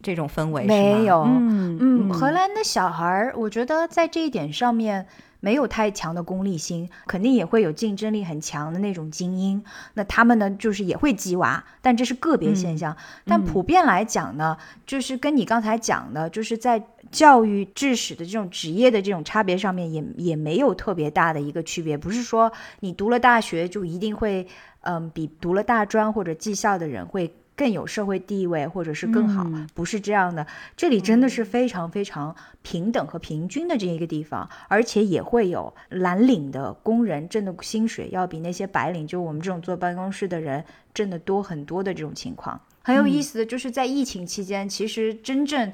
这种氛围，没。有，嗯嗯，荷兰的小孩儿，我觉得在这一点上面没有太强的功利心，肯定也会有竞争力很强的那种精英。那他们呢，就是也会鸡娃，但这是个别现象。但普遍来讲呢，就是跟你刚才讲的，就是在教育致使的这种职业的这种差别上面也，也没有特别大的一个区别。不是说你读了大学就一定会，嗯，比读了大专或者技校的人会。更有社会地位，或者是更好，嗯不是这样的。这里真的是非常非常平等和平均的这一个地方，而且也会有蓝领的工人挣的薪水要比那些白领，就我们这种坐办公室的人挣的多很多的这种情况。很有意思的就是在疫情期间，其实真正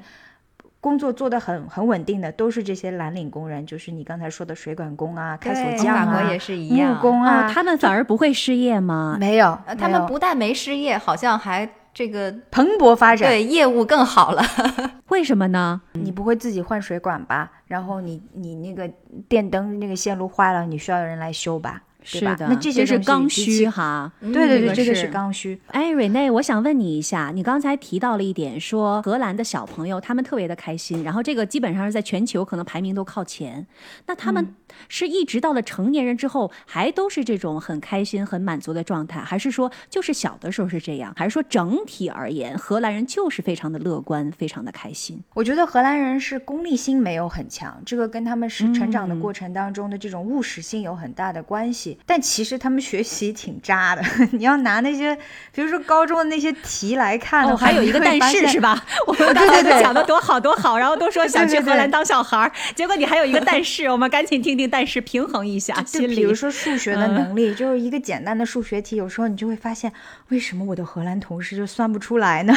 工作做得很很稳定的都是这些蓝领工人，就是你刚才说的水管工啊、开锁匠啊、法国也是一样木工啊，哦，他们反而不会失业吗？没有，呃他们不但没失业，好像还这个蓬勃发展。对业务更好了。为什么呢？你不会自己换水管吧？然后你你那个电灯那个线路坏了，你需要人来修吧？对吧？的，那这些是刚需哈。对对对，这个是这个是刚需。哎，瑞内，我想问你一下，你刚才提到了一点，说荷兰的小朋友他们特别的开心，然后这个基本上是在全球可能排名都靠前。那他们是一直到了成年人之后，还都是这种很开心、很满足的状态，还是说就是小的时候是这样，还是说整体而言，荷兰人就是非常的乐观、非常的开心？我觉得荷兰人是功利心没有很强，这个跟他们是成长的过程当中的这种务实性有很大的关系。但其实他们学习挺渣的，你要拿那些，比如说高中的那些题来看的哦，还有一个但是是？吧？我们刚才都讲的多好多好，然后都说想去荷兰当小孩儿，结果你还有一个但是，我们赶紧听听但是，平衡一下就。比如说数学的嗯能力，就是一个简单的数学题，有时候你就会发现，为什么我的荷兰同事就算不出来呢？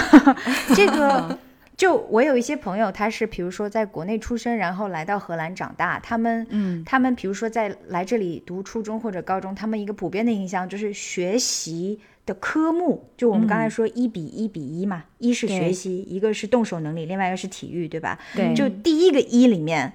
这个。就我有一些朋友，他是比如说在国内出生，然后来到荷兰长大，他们，嗯，他们比如说在来这里读初中或者高中，他们一个普遍的印象就是学习的科目，就我们刚才说一比一比一嘛，一是学习，一个是动手能力，另外一个是体育，对吧？对，就第一个一里面，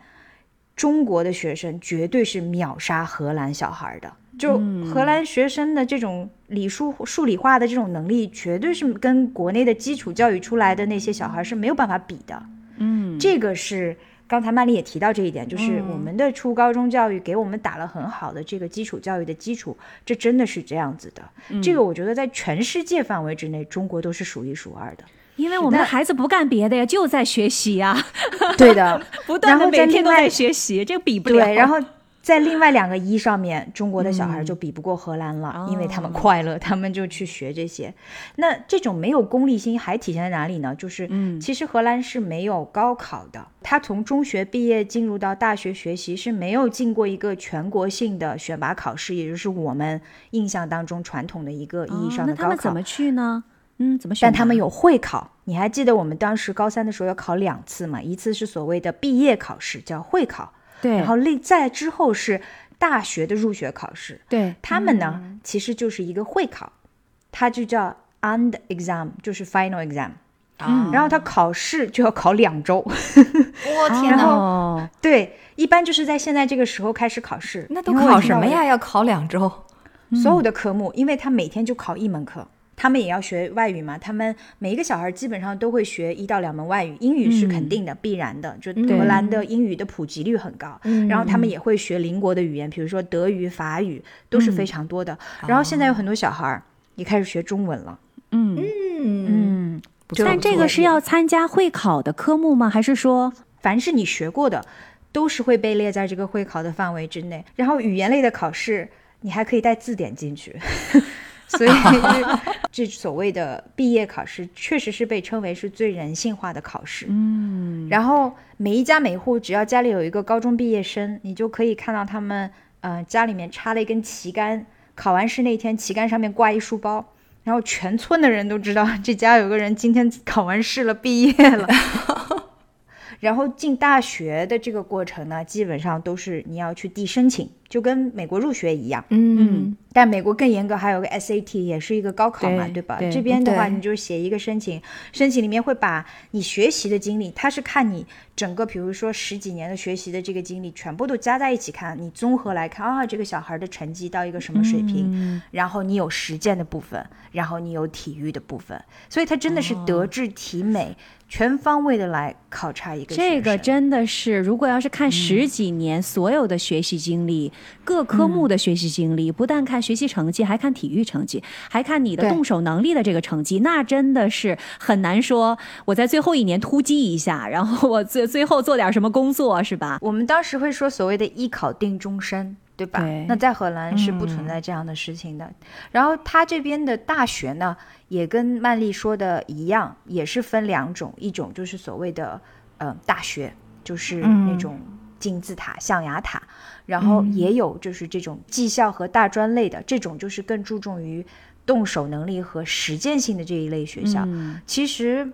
中国的学生绝对是秒杀荷兰小孩的。就荷兰学生的这种理数数理化的这种能力，绝对是跟国内的基础教育出来的那些小孩是没有办法比的。嗯，这个是刚才曼丽也提到这一点，就是我们的初高中教育给我们打了很好的这个基础教育的基础，这真的是这样子的。这个我觉得在全世界范围之内，中国都是数一数二的。因为我们的孩子不干别的呀，就在学习呀，对的，不断每天都在学习，这个比不了。对，然后在另外两个一上面，中国的小孩就比不过荷兰了，因为他们快乐，他们就去学这些。那这种没有功利心还体现在哪里呢？就是，嗯其实荷兰是没有高考的，他从中学毕业进入到大学学习是没有经过一个全国性的选拔考试，也就是我们印象当中传统的一个意义上的高考。他们怎么去呢？嗯，怎么选？但他们有会考，你还记得我们当时高三的时候要考两次吗？一次是所谓的毕业考试，叫会考，对，然后另再之后是大学的入学考试。对，他们呢，其实就是一个会考，它就叫 and exam，就是 final exam。嗯然后他考试就要考两周，我天哪，哦，对，一般就是在现在这个时候开始考试。那都考什么呀？要考两周？所有的科目，因为他每天就考一门课，他们也要学外语嘛。他们每一个小孩基本上都会学一到两门外语，英语是肯定的、必然的。就嗯荷兰的英语的普及率很高，然后他们也会学邻国的语言，比如说德语、法语都是非常多的。然后现在有很多小孩儿也开始学中文了，嗯，嗯，嗯，但这个是要参加会考的科目吗？还是说，凡是你学过的，都是会被列在这个会考的范围之内。然后语言类的考试，你还可以带字典进去。所以 这所谓的毕业考试，确实是被称为是最人性化的考试。嗯，然后每一家每户，只要家里有一个高中毕业生，你就可以看到他们，呃，家里面插了一根旗杆，考完试那天旗杆上面挂一书包，然后全村的人都知道这家有个人今天考完试了，毕业了。然后进大学的这个过程呢，基本上都是你要去递申请，就跟美国入学一样。嗯，但美国更严格，还有个 SAT，也是一个高考嘛，对对吧？对这边的话，你就写一个申请，申请里面会把你学习的经历，它是看你整个，比如说十几年的学习的这个经历，全部都加在一起看，你综合来看啊，这个小孩的成绩到一个什么水平，然后你有实践的部分，然后你有体育的部分，所以他真的是德智体美、全方位的来考察一个这个真的是，如果要是看十几年所有的学习经历，各科目的学习经历，不但看学习成绩，还看体育成绩，还看你的动手能力的这个成绩，那真的是很难说。我在最后一年突击一下，然后我最最后做点什么工作，是吧？我们当时会说所谓的“一考定终身”，对吧？对那在荷兰是不存在这样的事情的。然后他这边的大学呢，也跟曼丽说的一样，也是分两种，一种就是所谓的呃大学，就是那种金字塔、象牙塔，然后也有就是这种技校和大专类的，这种就是更注重于动手能力和实践性的这一类学校。嗯其实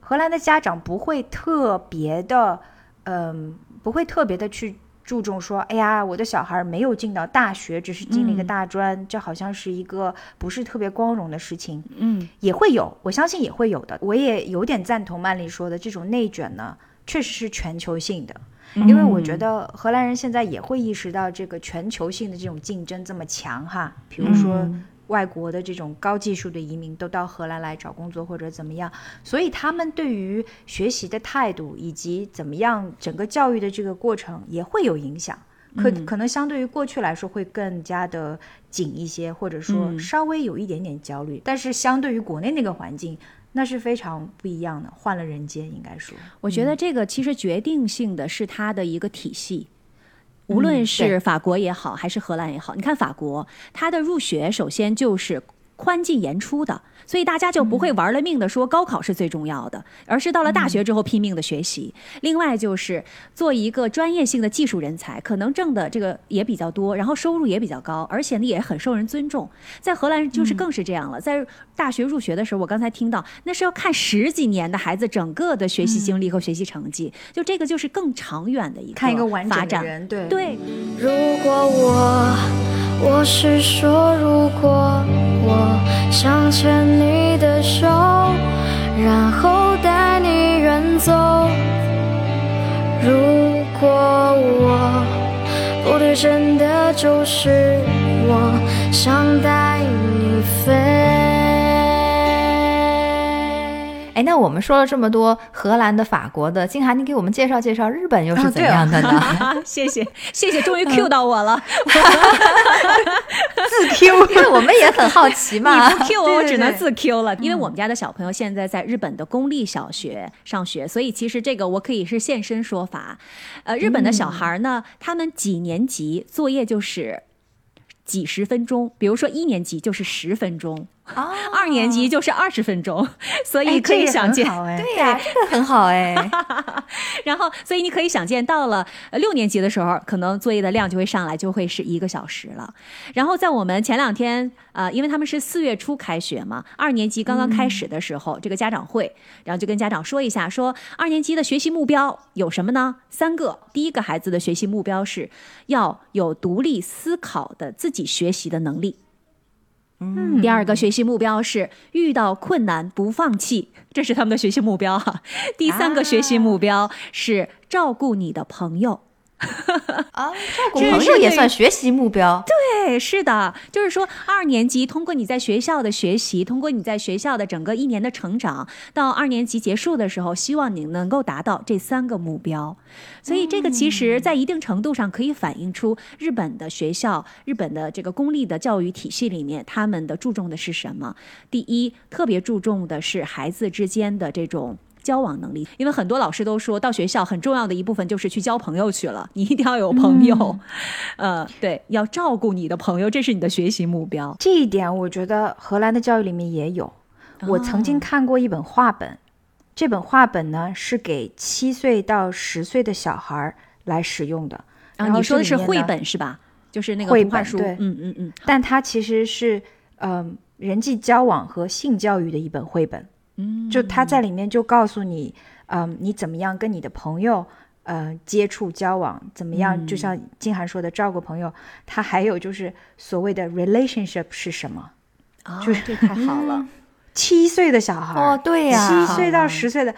荷兰的家长不会特别的，嗯、不会特别的去注重说，哎呀，我的小孩没有进到大学，只是进了一个嗯大专，这好像是一个不是特别光荣的事情。嗯，也会有，我相信也会有的。我也有点赞同曼丽说的，这种内卷呢，确实是全球性的。因为我觉得荷兰人现在也会意识到这个全球性的这种竞争这么强哈，比如说外国的这种高技术的移民都到荷兰来找工作或者怎么样，所以他们对于学习的态度以及怎么样整个教育的这个过程也会有影响。可可能相对于过去来说会更加的紧一些，或者说稍微有一点点焦虑，但是相对于国内那个环境，那是非常不一样的，换了人间，应该说。我觉得这个其实决定性的是它的一个体系。无论是法国也好，还是荷兰也好，你看法国，它的入学首先就是宽进严出的，所以大家就不会玩了命的说高考是最重要的，而是到了大学之后拼命的学习。另外就是做一个专业性的技术人才，可能挣的这个也比较多，然后收入也比较高，而且呢也很受人尊重。在荷兰就是更是这样了，在大学入学的时候，我刚才听到那是要看十几年的孩子整个的学习经历和学习成绩，就这个就是更长远的一个看一个完整的发展。人，对对，如果我，我是说，如果我想牵你的手，然后带你远走。如果我不对，真的就是我想带你飞。哎，那我们说了这么多荷兰的、法国的，静涵，你给我们介绍介绍日本又是怎样的呢？啊，谢谢谢谢，终于 Q 到我了。自 Q 因为我们也很好奇嘛。你不 Q 我，我只能对自 Q 了。因为我们家的小朋友现在在日本的公立小学上学，所以其实这个我可以是现身说法。呃，日本的小孩呢，他们几年级作业就是几十分钟，比如说一年级就是十分钟，啊，二年级就是二十分钟，所哎以可以想见。哎，对呀、这个很好哎。然后，所以你可以想见，到了呃六年级的时候，可能作业的量就会上来，就会是一个小时了。然后在我们前两天，呃，因为他们是四月初开学嘛，二年级刚刚开始的时候，这个家长会，然后就跟家长说一下，说二年级的学习目标有什么呢？三个。第一个孩子的学习目标是要有独立思考的自己学习的能力。嗯第二个学习目标是遇到困难不放弃，这是他们的学习目标哈。第三个学习目标是照顾你的朋友。照顾朋友也算学习目标。对，是的，就是说二年级通过你在学校的学习，通过你在学校的整个一年的成长，到二年级结束的时候，希望你能够达到这三个目标。所以这个其实在一定程度上可以反映出日本的学校、日本的这个公立的教育体系里面，他们的注重的是什么？第一，特别注重的是孩子之间的这种。交往能力，因为很多老师都说到学校很重要的一部分就是去交朋友去了，你一定要有朋友，呃，对，要照顾你的朋友，这是你的学习目标。这一点我觉得荷兰的教育里面也有。我曾经看过一本画本，这本画本呢是给七岁到十岁的小孩儿来使用的。然后你说的是绘本是吧？就是那个绘图画书，对嗯嗯嗯，但它其实是嗯、人际交往和性教育的一本绘本。嗯，就他在里面就告诉你，嗯、你怎么样跟你的朋友呃接触交往，怎么样，就像金涵说的照顾朋友。他还有就是所谓的 relationship 是什么？啊，这太好了。七岁的小孩儿哦，对呀、七岁到十岁的，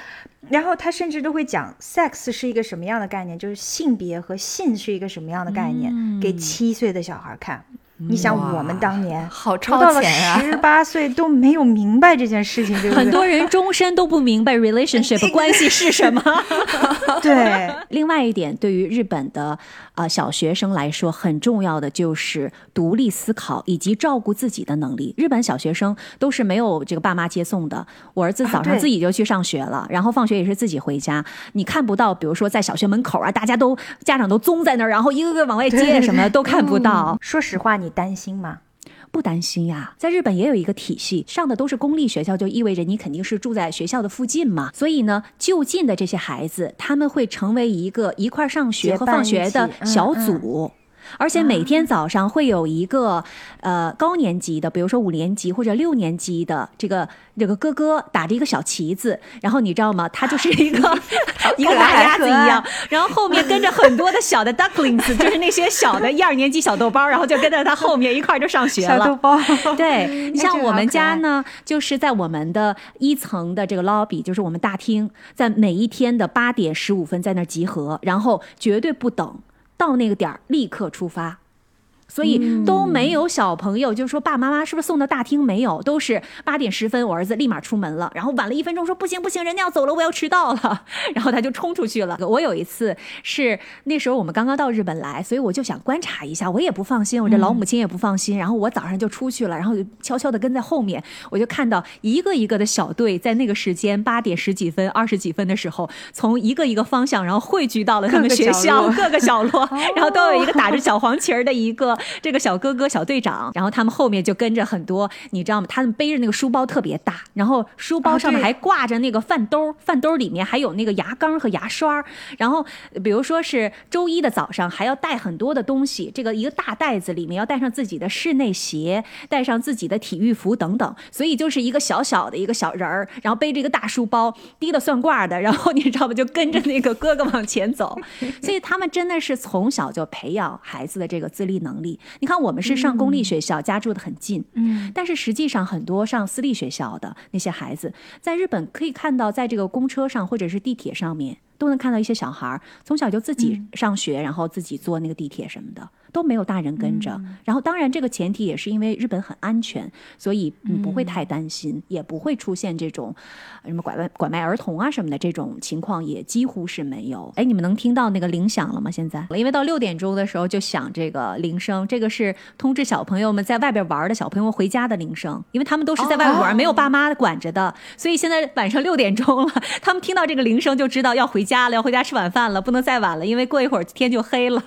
然后他甚至都会讲 sex 是一个什么样的概念，就是性别和性是一个什么样的概念，给七岁的小孩看。你想我们当年好都到了超前啊！十八岁都没有明白这件事情，对不对？很多人终身都不明白 relationship 关系是什么。对，另外一点，对于日本的呃小学生来说，很重要的就是独立思考以及照顾自己的能力。日本小学生都是没有这个爸妈接送的，我儿子早上自己就去上学了，然后放学也是自己回家。你看不到，比如说在小学门口啊，大家都家长都宗在那儿，然后一个个往外接什么的 都看不到。说实话，你担心吗？不担心呀，在日本也有一个体系，上的都是公立学校，就意味着你肯定是住在学校的附近嘛。所以呢，就近的这些孩子，他们会成为一个一块儿上学和放学的小组。而且每天早上会有一个呃高年级的，比如说五年级或者六年级的这个这个哥哥打着一个小旗子，然后你知道吗？他就是一个 一个大鸭子一样，然后后面跟着很多的小的 ducklings，就是那些小的一二年级小豆包，然后就跟在他后面一块儿就上学了。小豆包，对，你像我们家呢，就是在我们的一层的这个 lobby，就是我们大厅，在每一天的八点十五分在那儿集合，然后绝对不等，到那个点儿立刻出发。所以都没有小朋友，就是说爸爸妈妈是不是送到大厅没有？都是八点十分，我儿子立马出门了，然后晚了一分钟说不行不行，人家要走了，我要迟到了，然后他就冲出去了。我有一次是那时候我们刚刚到日本来，所以我就想观察一下，我也不放心，我这老母亲也不放心，然后我早上就出去了，然后就悄悄的跟在后面，我就看到一个一个的小队在那个时间八点十几分、二十几分的时候，从一个一个方向，然后汇聚到了他们学校落各个角落，然后都有一个打着小黄旗儿的一个这个小哥哥、小队长，然后他们后面就跟着很多，你知道吗？他们背着那个书包特别大，然后书包上面还挂着那个饭兜，饭兜里面还有那个牙缸和牙刷，然后比如说是周一的早上还要带很多的东西，这个一个大袋子里面要带上自己的室内鞋，带上自己的体育服等等，所以就是一个小小的一个小人儿，然后背着一个大书包，提了算卦的，然后 你知道吗？就跟着那个哥哥往前走，所以他们真的是从小就培养孩子的这个自立能力。你看，我们是上公立学校，家住的很近，嗯，但是实际上很多上私立学校的那些孩子，在日本可以看到，在这个公车上或者是地铁上面，都能看到一些小孩儿从小就自己上学，然后自己坐那个地铁什么的，都没有大人跟着。然后当然这个前提也是因为日本很安全，所以嗯不会太担心，也不会出现这种呃什么拐卖拐卖儿童啊什么的这种情况，也几乎是没有。哎，你们能听到那个铃响了吗？现在，因为到六点钟的时候就响这个铃声，这个是通知小朋友们在外边玩的小朋友回家的铃声，因为他们都是在外边玩，没有爸妈管着的，所以现在晚上六点钟了，他们听到这个铃声就知道要回家了，要回家吃晚饭了，不能再晚了，因为过一会儿天就黑了。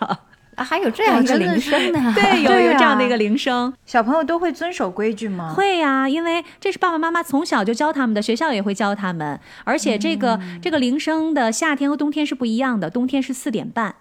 啊，还有这样一个铃声呢？对，有对有这样的一啊个铃声。小朋友都会遵守规矩吗？会呀、因为这是爸爸妈妈从小就教他们的，学校也会教他们。而且这个、这个铃声的夏天和冬天是不一样的，冬天是四点半，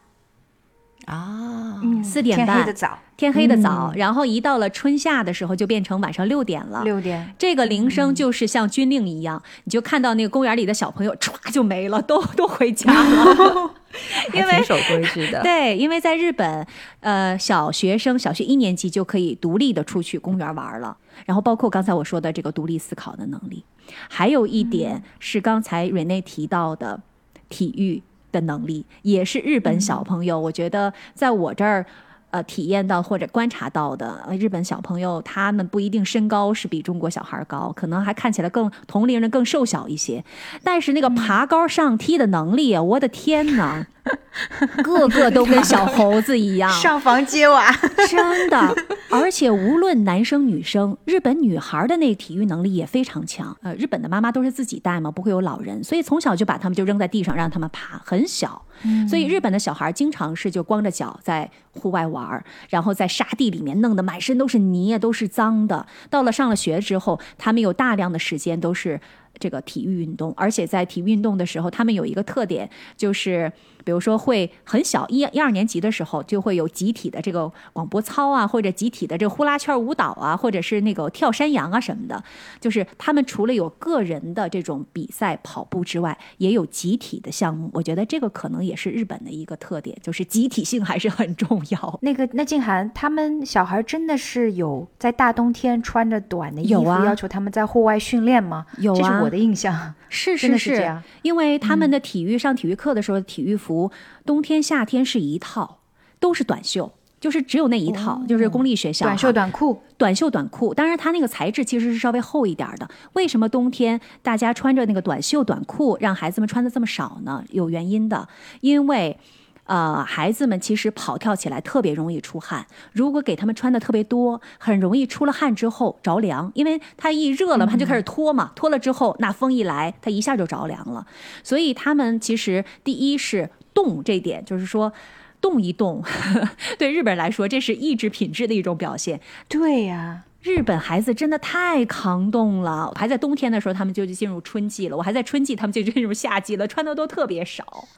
啊，四点半天黑的早，天黑的早，然后一到了春夏的时候就变成晚上六点了。六点。这个铃声就是像军令一样，你就看到那个公园里的小朋友歘就没了，都 都回家了。因为还挺守规矩的。对，因为在日本，呃，小学生小学一年级就可以独立的出去公园玩了。然后包括刚才我说的这个独立思考的能力，还有一点是刚才瑞内提到的体育的能力，也是日本小朋友，我觉得在我这儿。呃，体验到或者观察到的，呃日本小朋友他们不一定身高是比中国小孩高，可能还看起来更同龄人更瘦小一些，但是那个爬高上梯的能力啊，我的天哪，个个都跟小猴子一样，上房揭瓦，真的，而且无论男生女生，日本女孩的那体育能力也非常强。呃，日本的妈妈都是自己带嘛，不会有老人，所以从小就把他们就扔在地上让他们爬，很小。所以日本的小孩经常是就光着脚在户外玩儿，然后在沙地里面弄得满身都是泥啊，都是脏的。到了上了学之后，他们有大量的时间都是。这个体育运动，而且在体育运动的时候，他们有一个特点，就是比如说会很小一一二年级的时候，就会有集体的这个广播操啊，或者集体的这个呼啦圈舞蹈啊，或者是那个跳山羊啊什么的。就是他们除了有个人的这种比赛跑步之外，也有集体的项目。我觉得这个可能也是日本的一个特点，就是集体性还是很重要。那个那静涵，他们小孩真的是有在大冬天穿着短的衣服，要求他们在户外训练吗？有啊这是我的印象。是是是这样因为他们的体育、上体育课的时候，体育服冬天夏天是一套，都是短袖，就是只有那一套，就是公立学校短袖短裤，短袖短裤，当然它那个材质其实是稍微厚一点的。为什么冬天大家穿着那个短袖短裤，让孩子们穿的这么少呢？有原因的，因为。呃，孩子们其实跑跳起来特别容易出汗，如果给他们穿的特别多，很容易出了汗之后着凉，因为他一热了嘛，他就开始脱嘛，脱了之后那风一来，他一下就着凉了。所以他们其实第一是动这点，就是说动一动，对日本人来说这是意志品质的一种表现。对呀、日本孩子真的太抗冻了，还在冬天的时候，他们就进入春季了；我还在春季，他们就进入夏季了，穿的都特别少，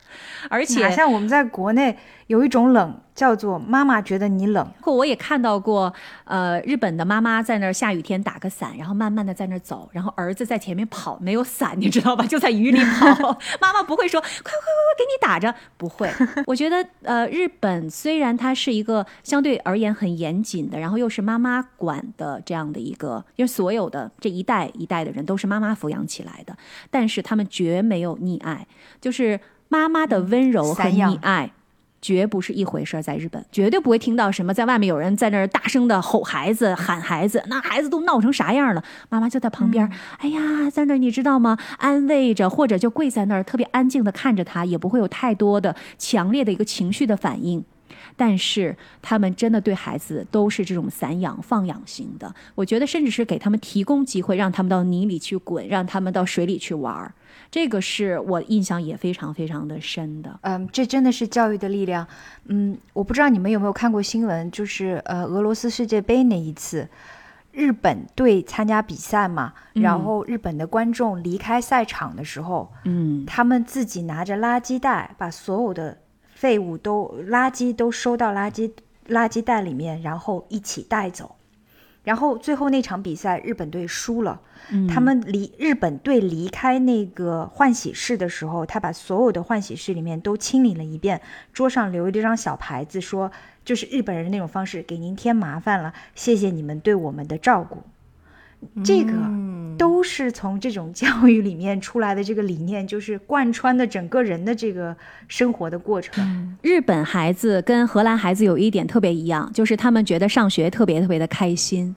而且像我们在国内有一种冷叫做妈妈觉得你冷，我也看到过，呃，日本的妈妈在那儿下雨天打个伞，然后慢慢的在那儿走，然后儿子在前面跑，没有伞，你知道吧？就在雨里跑，妈妈不会说快快快快给你打着，不会。我觉得，呃，日本虽然它是一个相对而言很严谨的，然后又是妈妈管的这样的一个，因为所有的这一代一代的人都是妈妈抚养起来的，但是他们绝没有溺爱，就是妈妈的温柔和溺爱。绝不是一回事儿，在日本绝对不会听到什么在外面有人在那儿大声的吼孩子、喊孩子，那孩子都闹成啥样了？妈妈就在旁边儿，哎呀，在那儿你知道吗？安慰着，或者就跪在那儿，特别安静的看着他，也不会有太多的强烈的一个情绪的反应。但是他们真的对孩子都是这种散养放养型的，我觉得甚至是给他们提供机会，让他们到泥里去滚，让他们到水里去玩儿，这个是我印象也非常非常的深的。嗯，这真的是教育的力量。嗯，我不知道你们有没有看过新闻，就是呃，俄罗斯世界杯那一次，日本队参加比赛嘛，然后日本的观众离开赛场的时候，嗯，他们自己拿着垃圾袋，把所有的废物都垃圾都收到垃圾垃圾袋里面，然后一起带走。然后最后那场比赛，日本队输了。他们离日本队离开那个换洗室的时候，他把所有的换洗室里面都清理了一遍，桌上留了一张小牌子，说就是日本人的那种方式，给您添麻烦了，谢谢你们对我们的照顾。这个都是从这种教育里面出来的，这个理念就是贯穿的整个人的这个生活的过程。日本孩子跟荷兰孩子有一点特别一样，就是他们觉得上学特别特别的开心。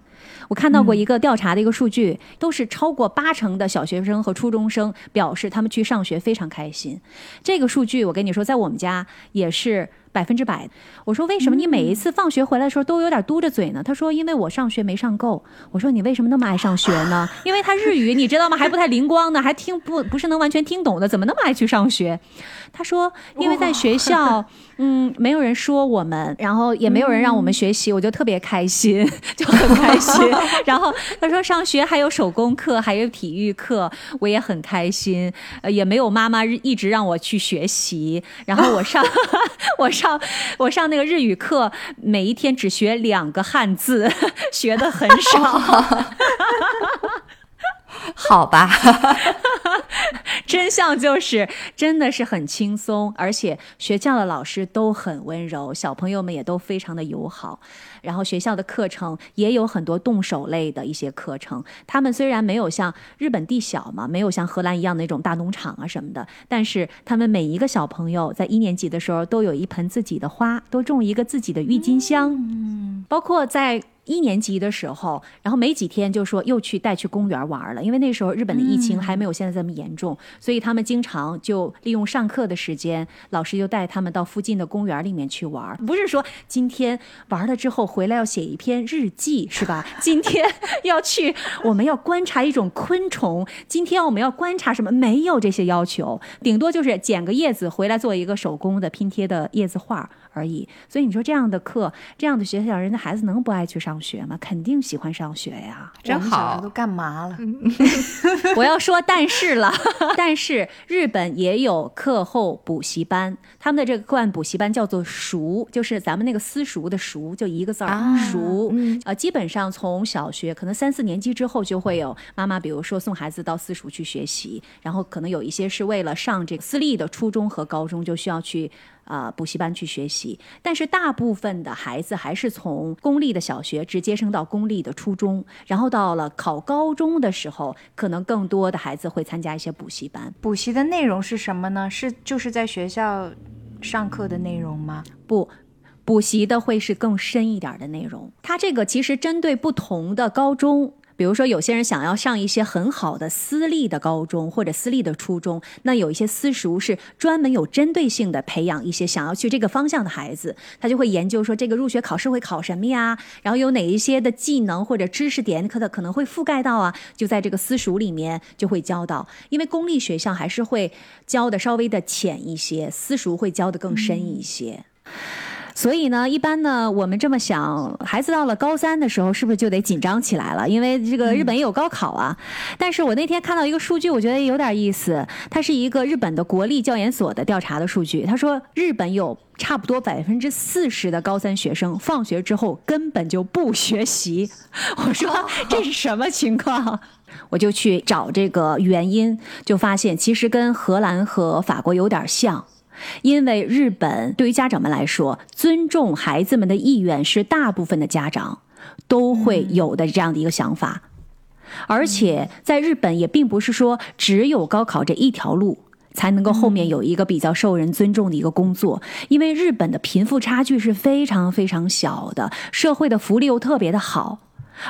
我看到过一个调查的一个数据，都是超过八成的小学生和初中生表示他们去上学非常开心。这个数据我跟你说，在我们家也是百分之百。我说为什么你每一次放学回来的时候都有点嘟着嘴呢？他说因为我上学没上够。我说你为什么那么爱上学呢？因为他日语你知道吗？还不太灵光呢，还听不不是能完全听懂的，怎么那么爱去上学？他说因为在学校，嗯，没有人说我们，然后也没有人让我们学习，我就特别开心，就很开心。然后他说上学还有手工课，还有体育课，我也很开心。呃，也没有妈妈一直让我去学习。然后我上我上 上我上那个日语课，每一天只学两个汉字，学的很少。好吧，真相就是，真的是很轻松，而且学校的老师都很温柔，小朋友们也都非常的友好。然后学校的课程也有很多动手类的一些课程。他们虽然没有像日本地小嘛，没有像荷兰一样那种大农场啊什么的，但是他们每一个小朋友在一年级的时候都有一盆自己的花，都种一个自己的郁金香。嗯，包括在一年级的时候，然后没几天就说又去带去公园玩了，因为那时候日本的疫情还没有现在这么严重，所以他们经常就利用上课的时间，老师就带他们到附近的公园里面去玩。不是说今天玩了之后回来要写一篇日记是吧？今天 要去我们要观察一种昆虫，今天我们要观察什么？没有这些要求，顶多就是捡个叶子回来做一个手工的拼贴的叶子画。而已，所以你说这样的课，这样的学校，人家孩子能不爱去上学吗？肯定喜欢上学呀，真好。都干嘛了？我要说但是了，但是日本也有课后补习班，他们的这个课外补习班叫做“熟”，就是咱们那个私塾的“熟”，就一个字儿“熟”。呃，基本上从小学可能三四年级之后就会有妈妈，比如说送孩子到私塾去学习，然后可能有一些是为了上这个私立的初中和高中就需要去。啊，补习班去学习，但是大部分的孩子还是从公立的小学直接升到公立的初中，然后到了考高中的时候，可能更多的孩子会参加一些补习班。补习的内容是什么呢？是就是在学校上课的内容吗？不，补习的会是更深一点的内容。它这个其实针对不同的高中。比如说，有些人想要上一些很好的私立的高中或者私立的初中，那有一些私塾是专门有针对性的培养一些想要去这个方向的孩子，他就会研究说这个入学考试会考什么呀，然后有哪一些的技能或者知识点可的可能会覆盖到啊，就在这个私塾里面就会教到，因为公立学校还是会教的稍微的浅一些，私塾会教的更深一些。所以呢，一般呢，我们这么想，孩子到了高三的时候，是不是就得紧张起来了？因为这个日本也有高考啊。但是我那天看到一个数据，我觉得有点意思。它是一个日本的国立教研所的调查的数据。他说，日本有差不多百分之四十的高三学生放学之后根本就不学习。我说这是什么情况？我就去找这个原因，就发现其实跟荷兰和法国有点像。因为日本对于家长们来说，尊重孩子们的意愿是大部分的家长都会有的这样的一个想法，而且在日本也并不是说只有高考这一条路才能够后面有一个比较受人尊重的一个工作，因为日本的贫富差距是非常非常小的，社会的福利又特别的好。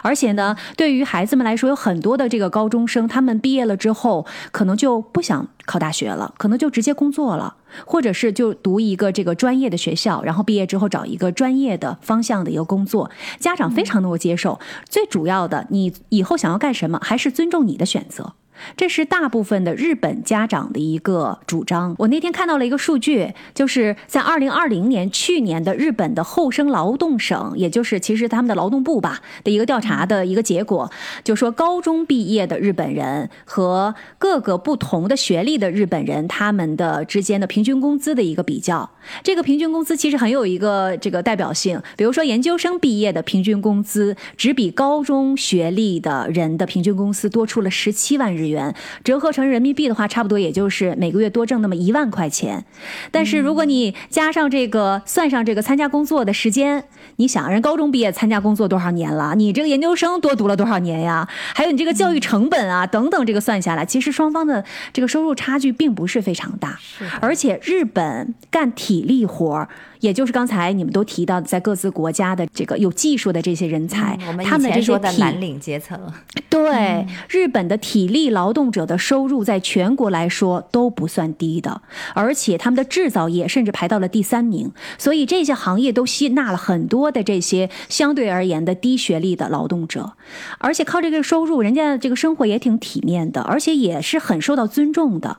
而且呢，对于孩子们来说，有很多的这个高中生，他们毕业了之后，可能就不想考大学了，可能就直接工作了，或者是就读一个这个专业的学校，然后毕业之后找一个专业的方向的一个工作，家长非常能够接受。最主要的，你以后想要干什么，还是尊重你的选择。这是大部分的日本家长的一个主张。我那天看到了一个数据，就是在二零二零年去年的日本的厚生劳动省，也就是其实他们的劳动部吧的一个调查的一个结果，就说高中毕业的日本人和各个不同的学历的日本人他们的之间的平均工资的一个比较。这个平均工资其实很有一个这个代表性，比如说研究生毕业的平均工资只比高中学历的人的平均工资多出了十七万日元。元折合成人民币的话，差不多也就是每个月多挣那么一万块钱。但是如果你加上这个，算上这个参加工作的时间，你想，人高中毕业参加工作多少年了？你这个研究生多读了多少年呀？还有你这个教育成本啊，等等，这个算下来，其实双方的这个收入差距并不是非常大。而且日本干体力活儿。也就是刚才你们都提到的，在各自国家的这个有技术的这些人才，他们这些蓝领阶层，对日本的体力劳动者的收入，在全国来说都不算低的，而且他们的制造业甚至排到了第三名，所以这些行业都吸纳了很多的这些相对而言的低学历的劳动者，而且靠这个收入，人家这个生活也挺体面的，而且也是很受到尊重的。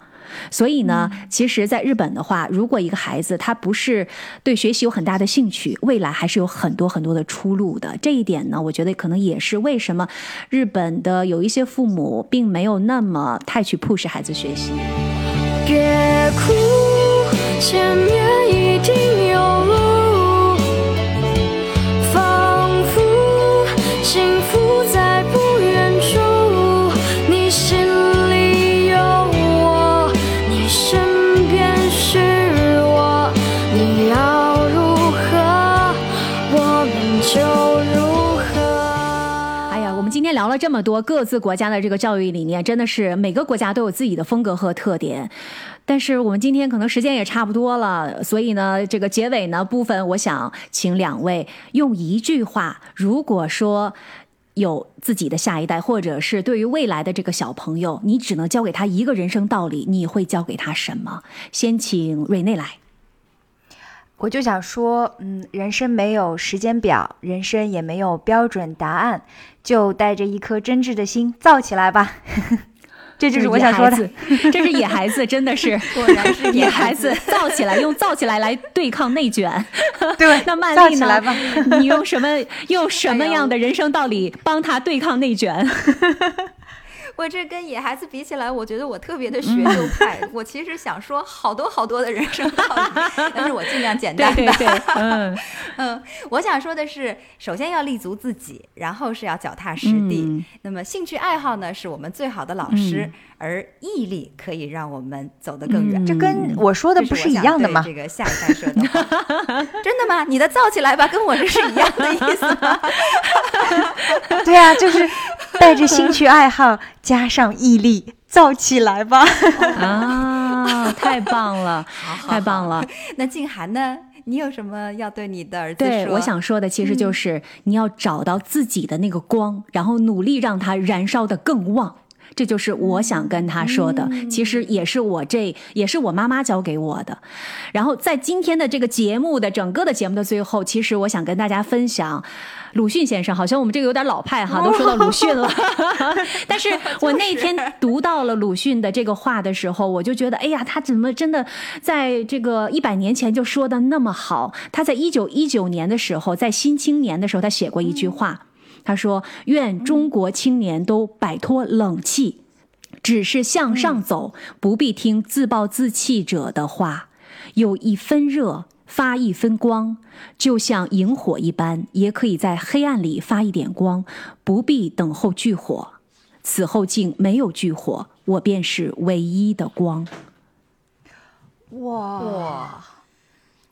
所以呢，其实，在日本的话，如果一个孩子他不是对学习有很大的兴趣，未来还是有很多很多的出路的。这一点呢，我觉得可能也是为什么日本的有一些父母并没有那么太去 push 孩子学习。别哭，前面一定这么多各自国家的这个教育理念，真的是每个国家都有自己的风格和特点。但是我们今天可能时间也差不多了，所以呢，这个结尾呢部分，我想请两位用一句话，如果说有自己的下一代，或者是对于未来的这个小朋友，你只能教给他一个人生道理，你会教给他什么？先请瑞内来。我就想说，嗯，人生没有时间表，人生也没有标准答案，就带着一颗真挚的心造起来吧。这就是我想说的，这是野孩子，真的是，果然是野孩子，造起来，用造起来来对抗内卷。对，那曼丽呢？你用什么用什么样的人生道理帮他对抗内卷？我这跟野孩子比起来，我觉得我特别的学究派。我其实想说好多好多的人生道理，但是我尽量简单的。嗯 嗯，我想说的是，首先要立足自己，然后是要脚踏实地。那么兴趣爱好呢，是我们最好的老师，而毅力可以让我们走得更远。这跟我说的不是一样的吗？这个下一代说的，真的吗？你的造起来吧，跟我这是一样的意思吗？对啊，就是带着兴趣爱好。加上毅力，造起来吧！啊，太棒了，太棒了！那静涵呢？你有什么要对你的儿子说？对，我想说的其实就是你要找到自己的那个光，然后努力让它燃烧的更旺。这就是我想跟他说的，其实也是我这也是我妈妈教给我的。然后在今天的这个节目的整个的节目的最后，其实我想跟大家分享鲁迅先生。好像我们这个有点老派哈，都说到鲁迅了。但是我那天读到了鲁迅的这个话的时候，我就觉得，哎呀，他怎么真的在这个一百年前就说的那么好？他在一九一九年的时候，在《新青年》的时候，他写过一句话。他说：“愿中国青年都摆脱冷气，只是向上走，不必听自暴自弃者的话。有一分热，发一分光，就像萤火一般，也可以在黑暗里发一点光。不必等候炬火，此后竟没有炬火，我便是唯一的光。”哇！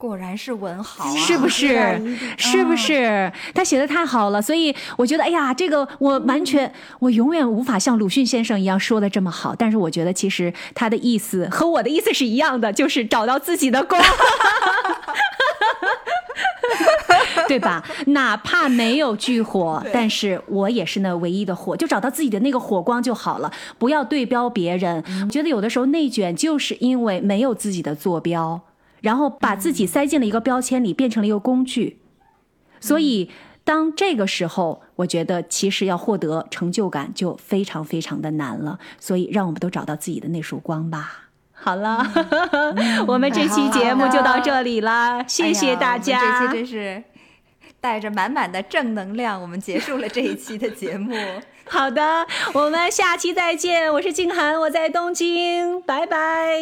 果然是文豪啊，是不是？是不是？他写的太好了，所以我觉得，哎呀，这个我完全，我永远无法像鲁迅先生一样说的这么好。但是我觉得，其实他的意思和我的意思是一样的，就是找到自己的光，对吧？哪怕没有炬火，但是我也是那唯一的火，就找到自己的那个火光就好了。不要对标别人。我觉得有的时候内卷就是因为没有自己的坐标。然后把自己塞进了一个标签里，变成了一个工具，所以当这个时候，我觉得其实要获得成就感就非常非常的难了。所以让我们都找到自己的那束光吧。好了，我们这期节目就到这里了，谢谢大家。这期真是带着满满的正能量，我们结束了这一期的节目。好的，我们下期再见。我是静涵，我在东京，拜拜。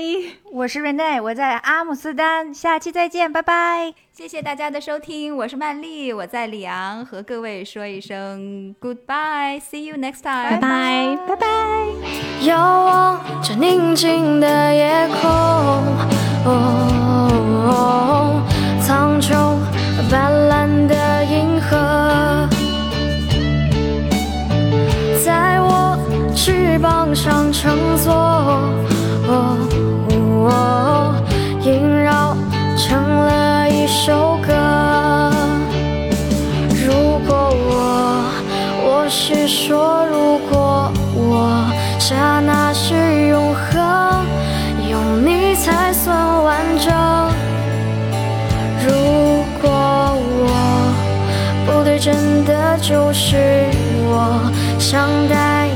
我是 Rene，我在阿姆斯丹，下期再见，拜拜。谢谢大家的收听，我是曼丽，我在里昂，和各位说一声 Goodbye，See you next time，拜拜，拜拜。遥望着宁静的夜空，苍穹斑斓的银河。翅膀上乘坐，萦绕成了一首歌。如果我，我是说，如果我刹那是永恒，有你才算完整。如果我不对，真的就是我想带。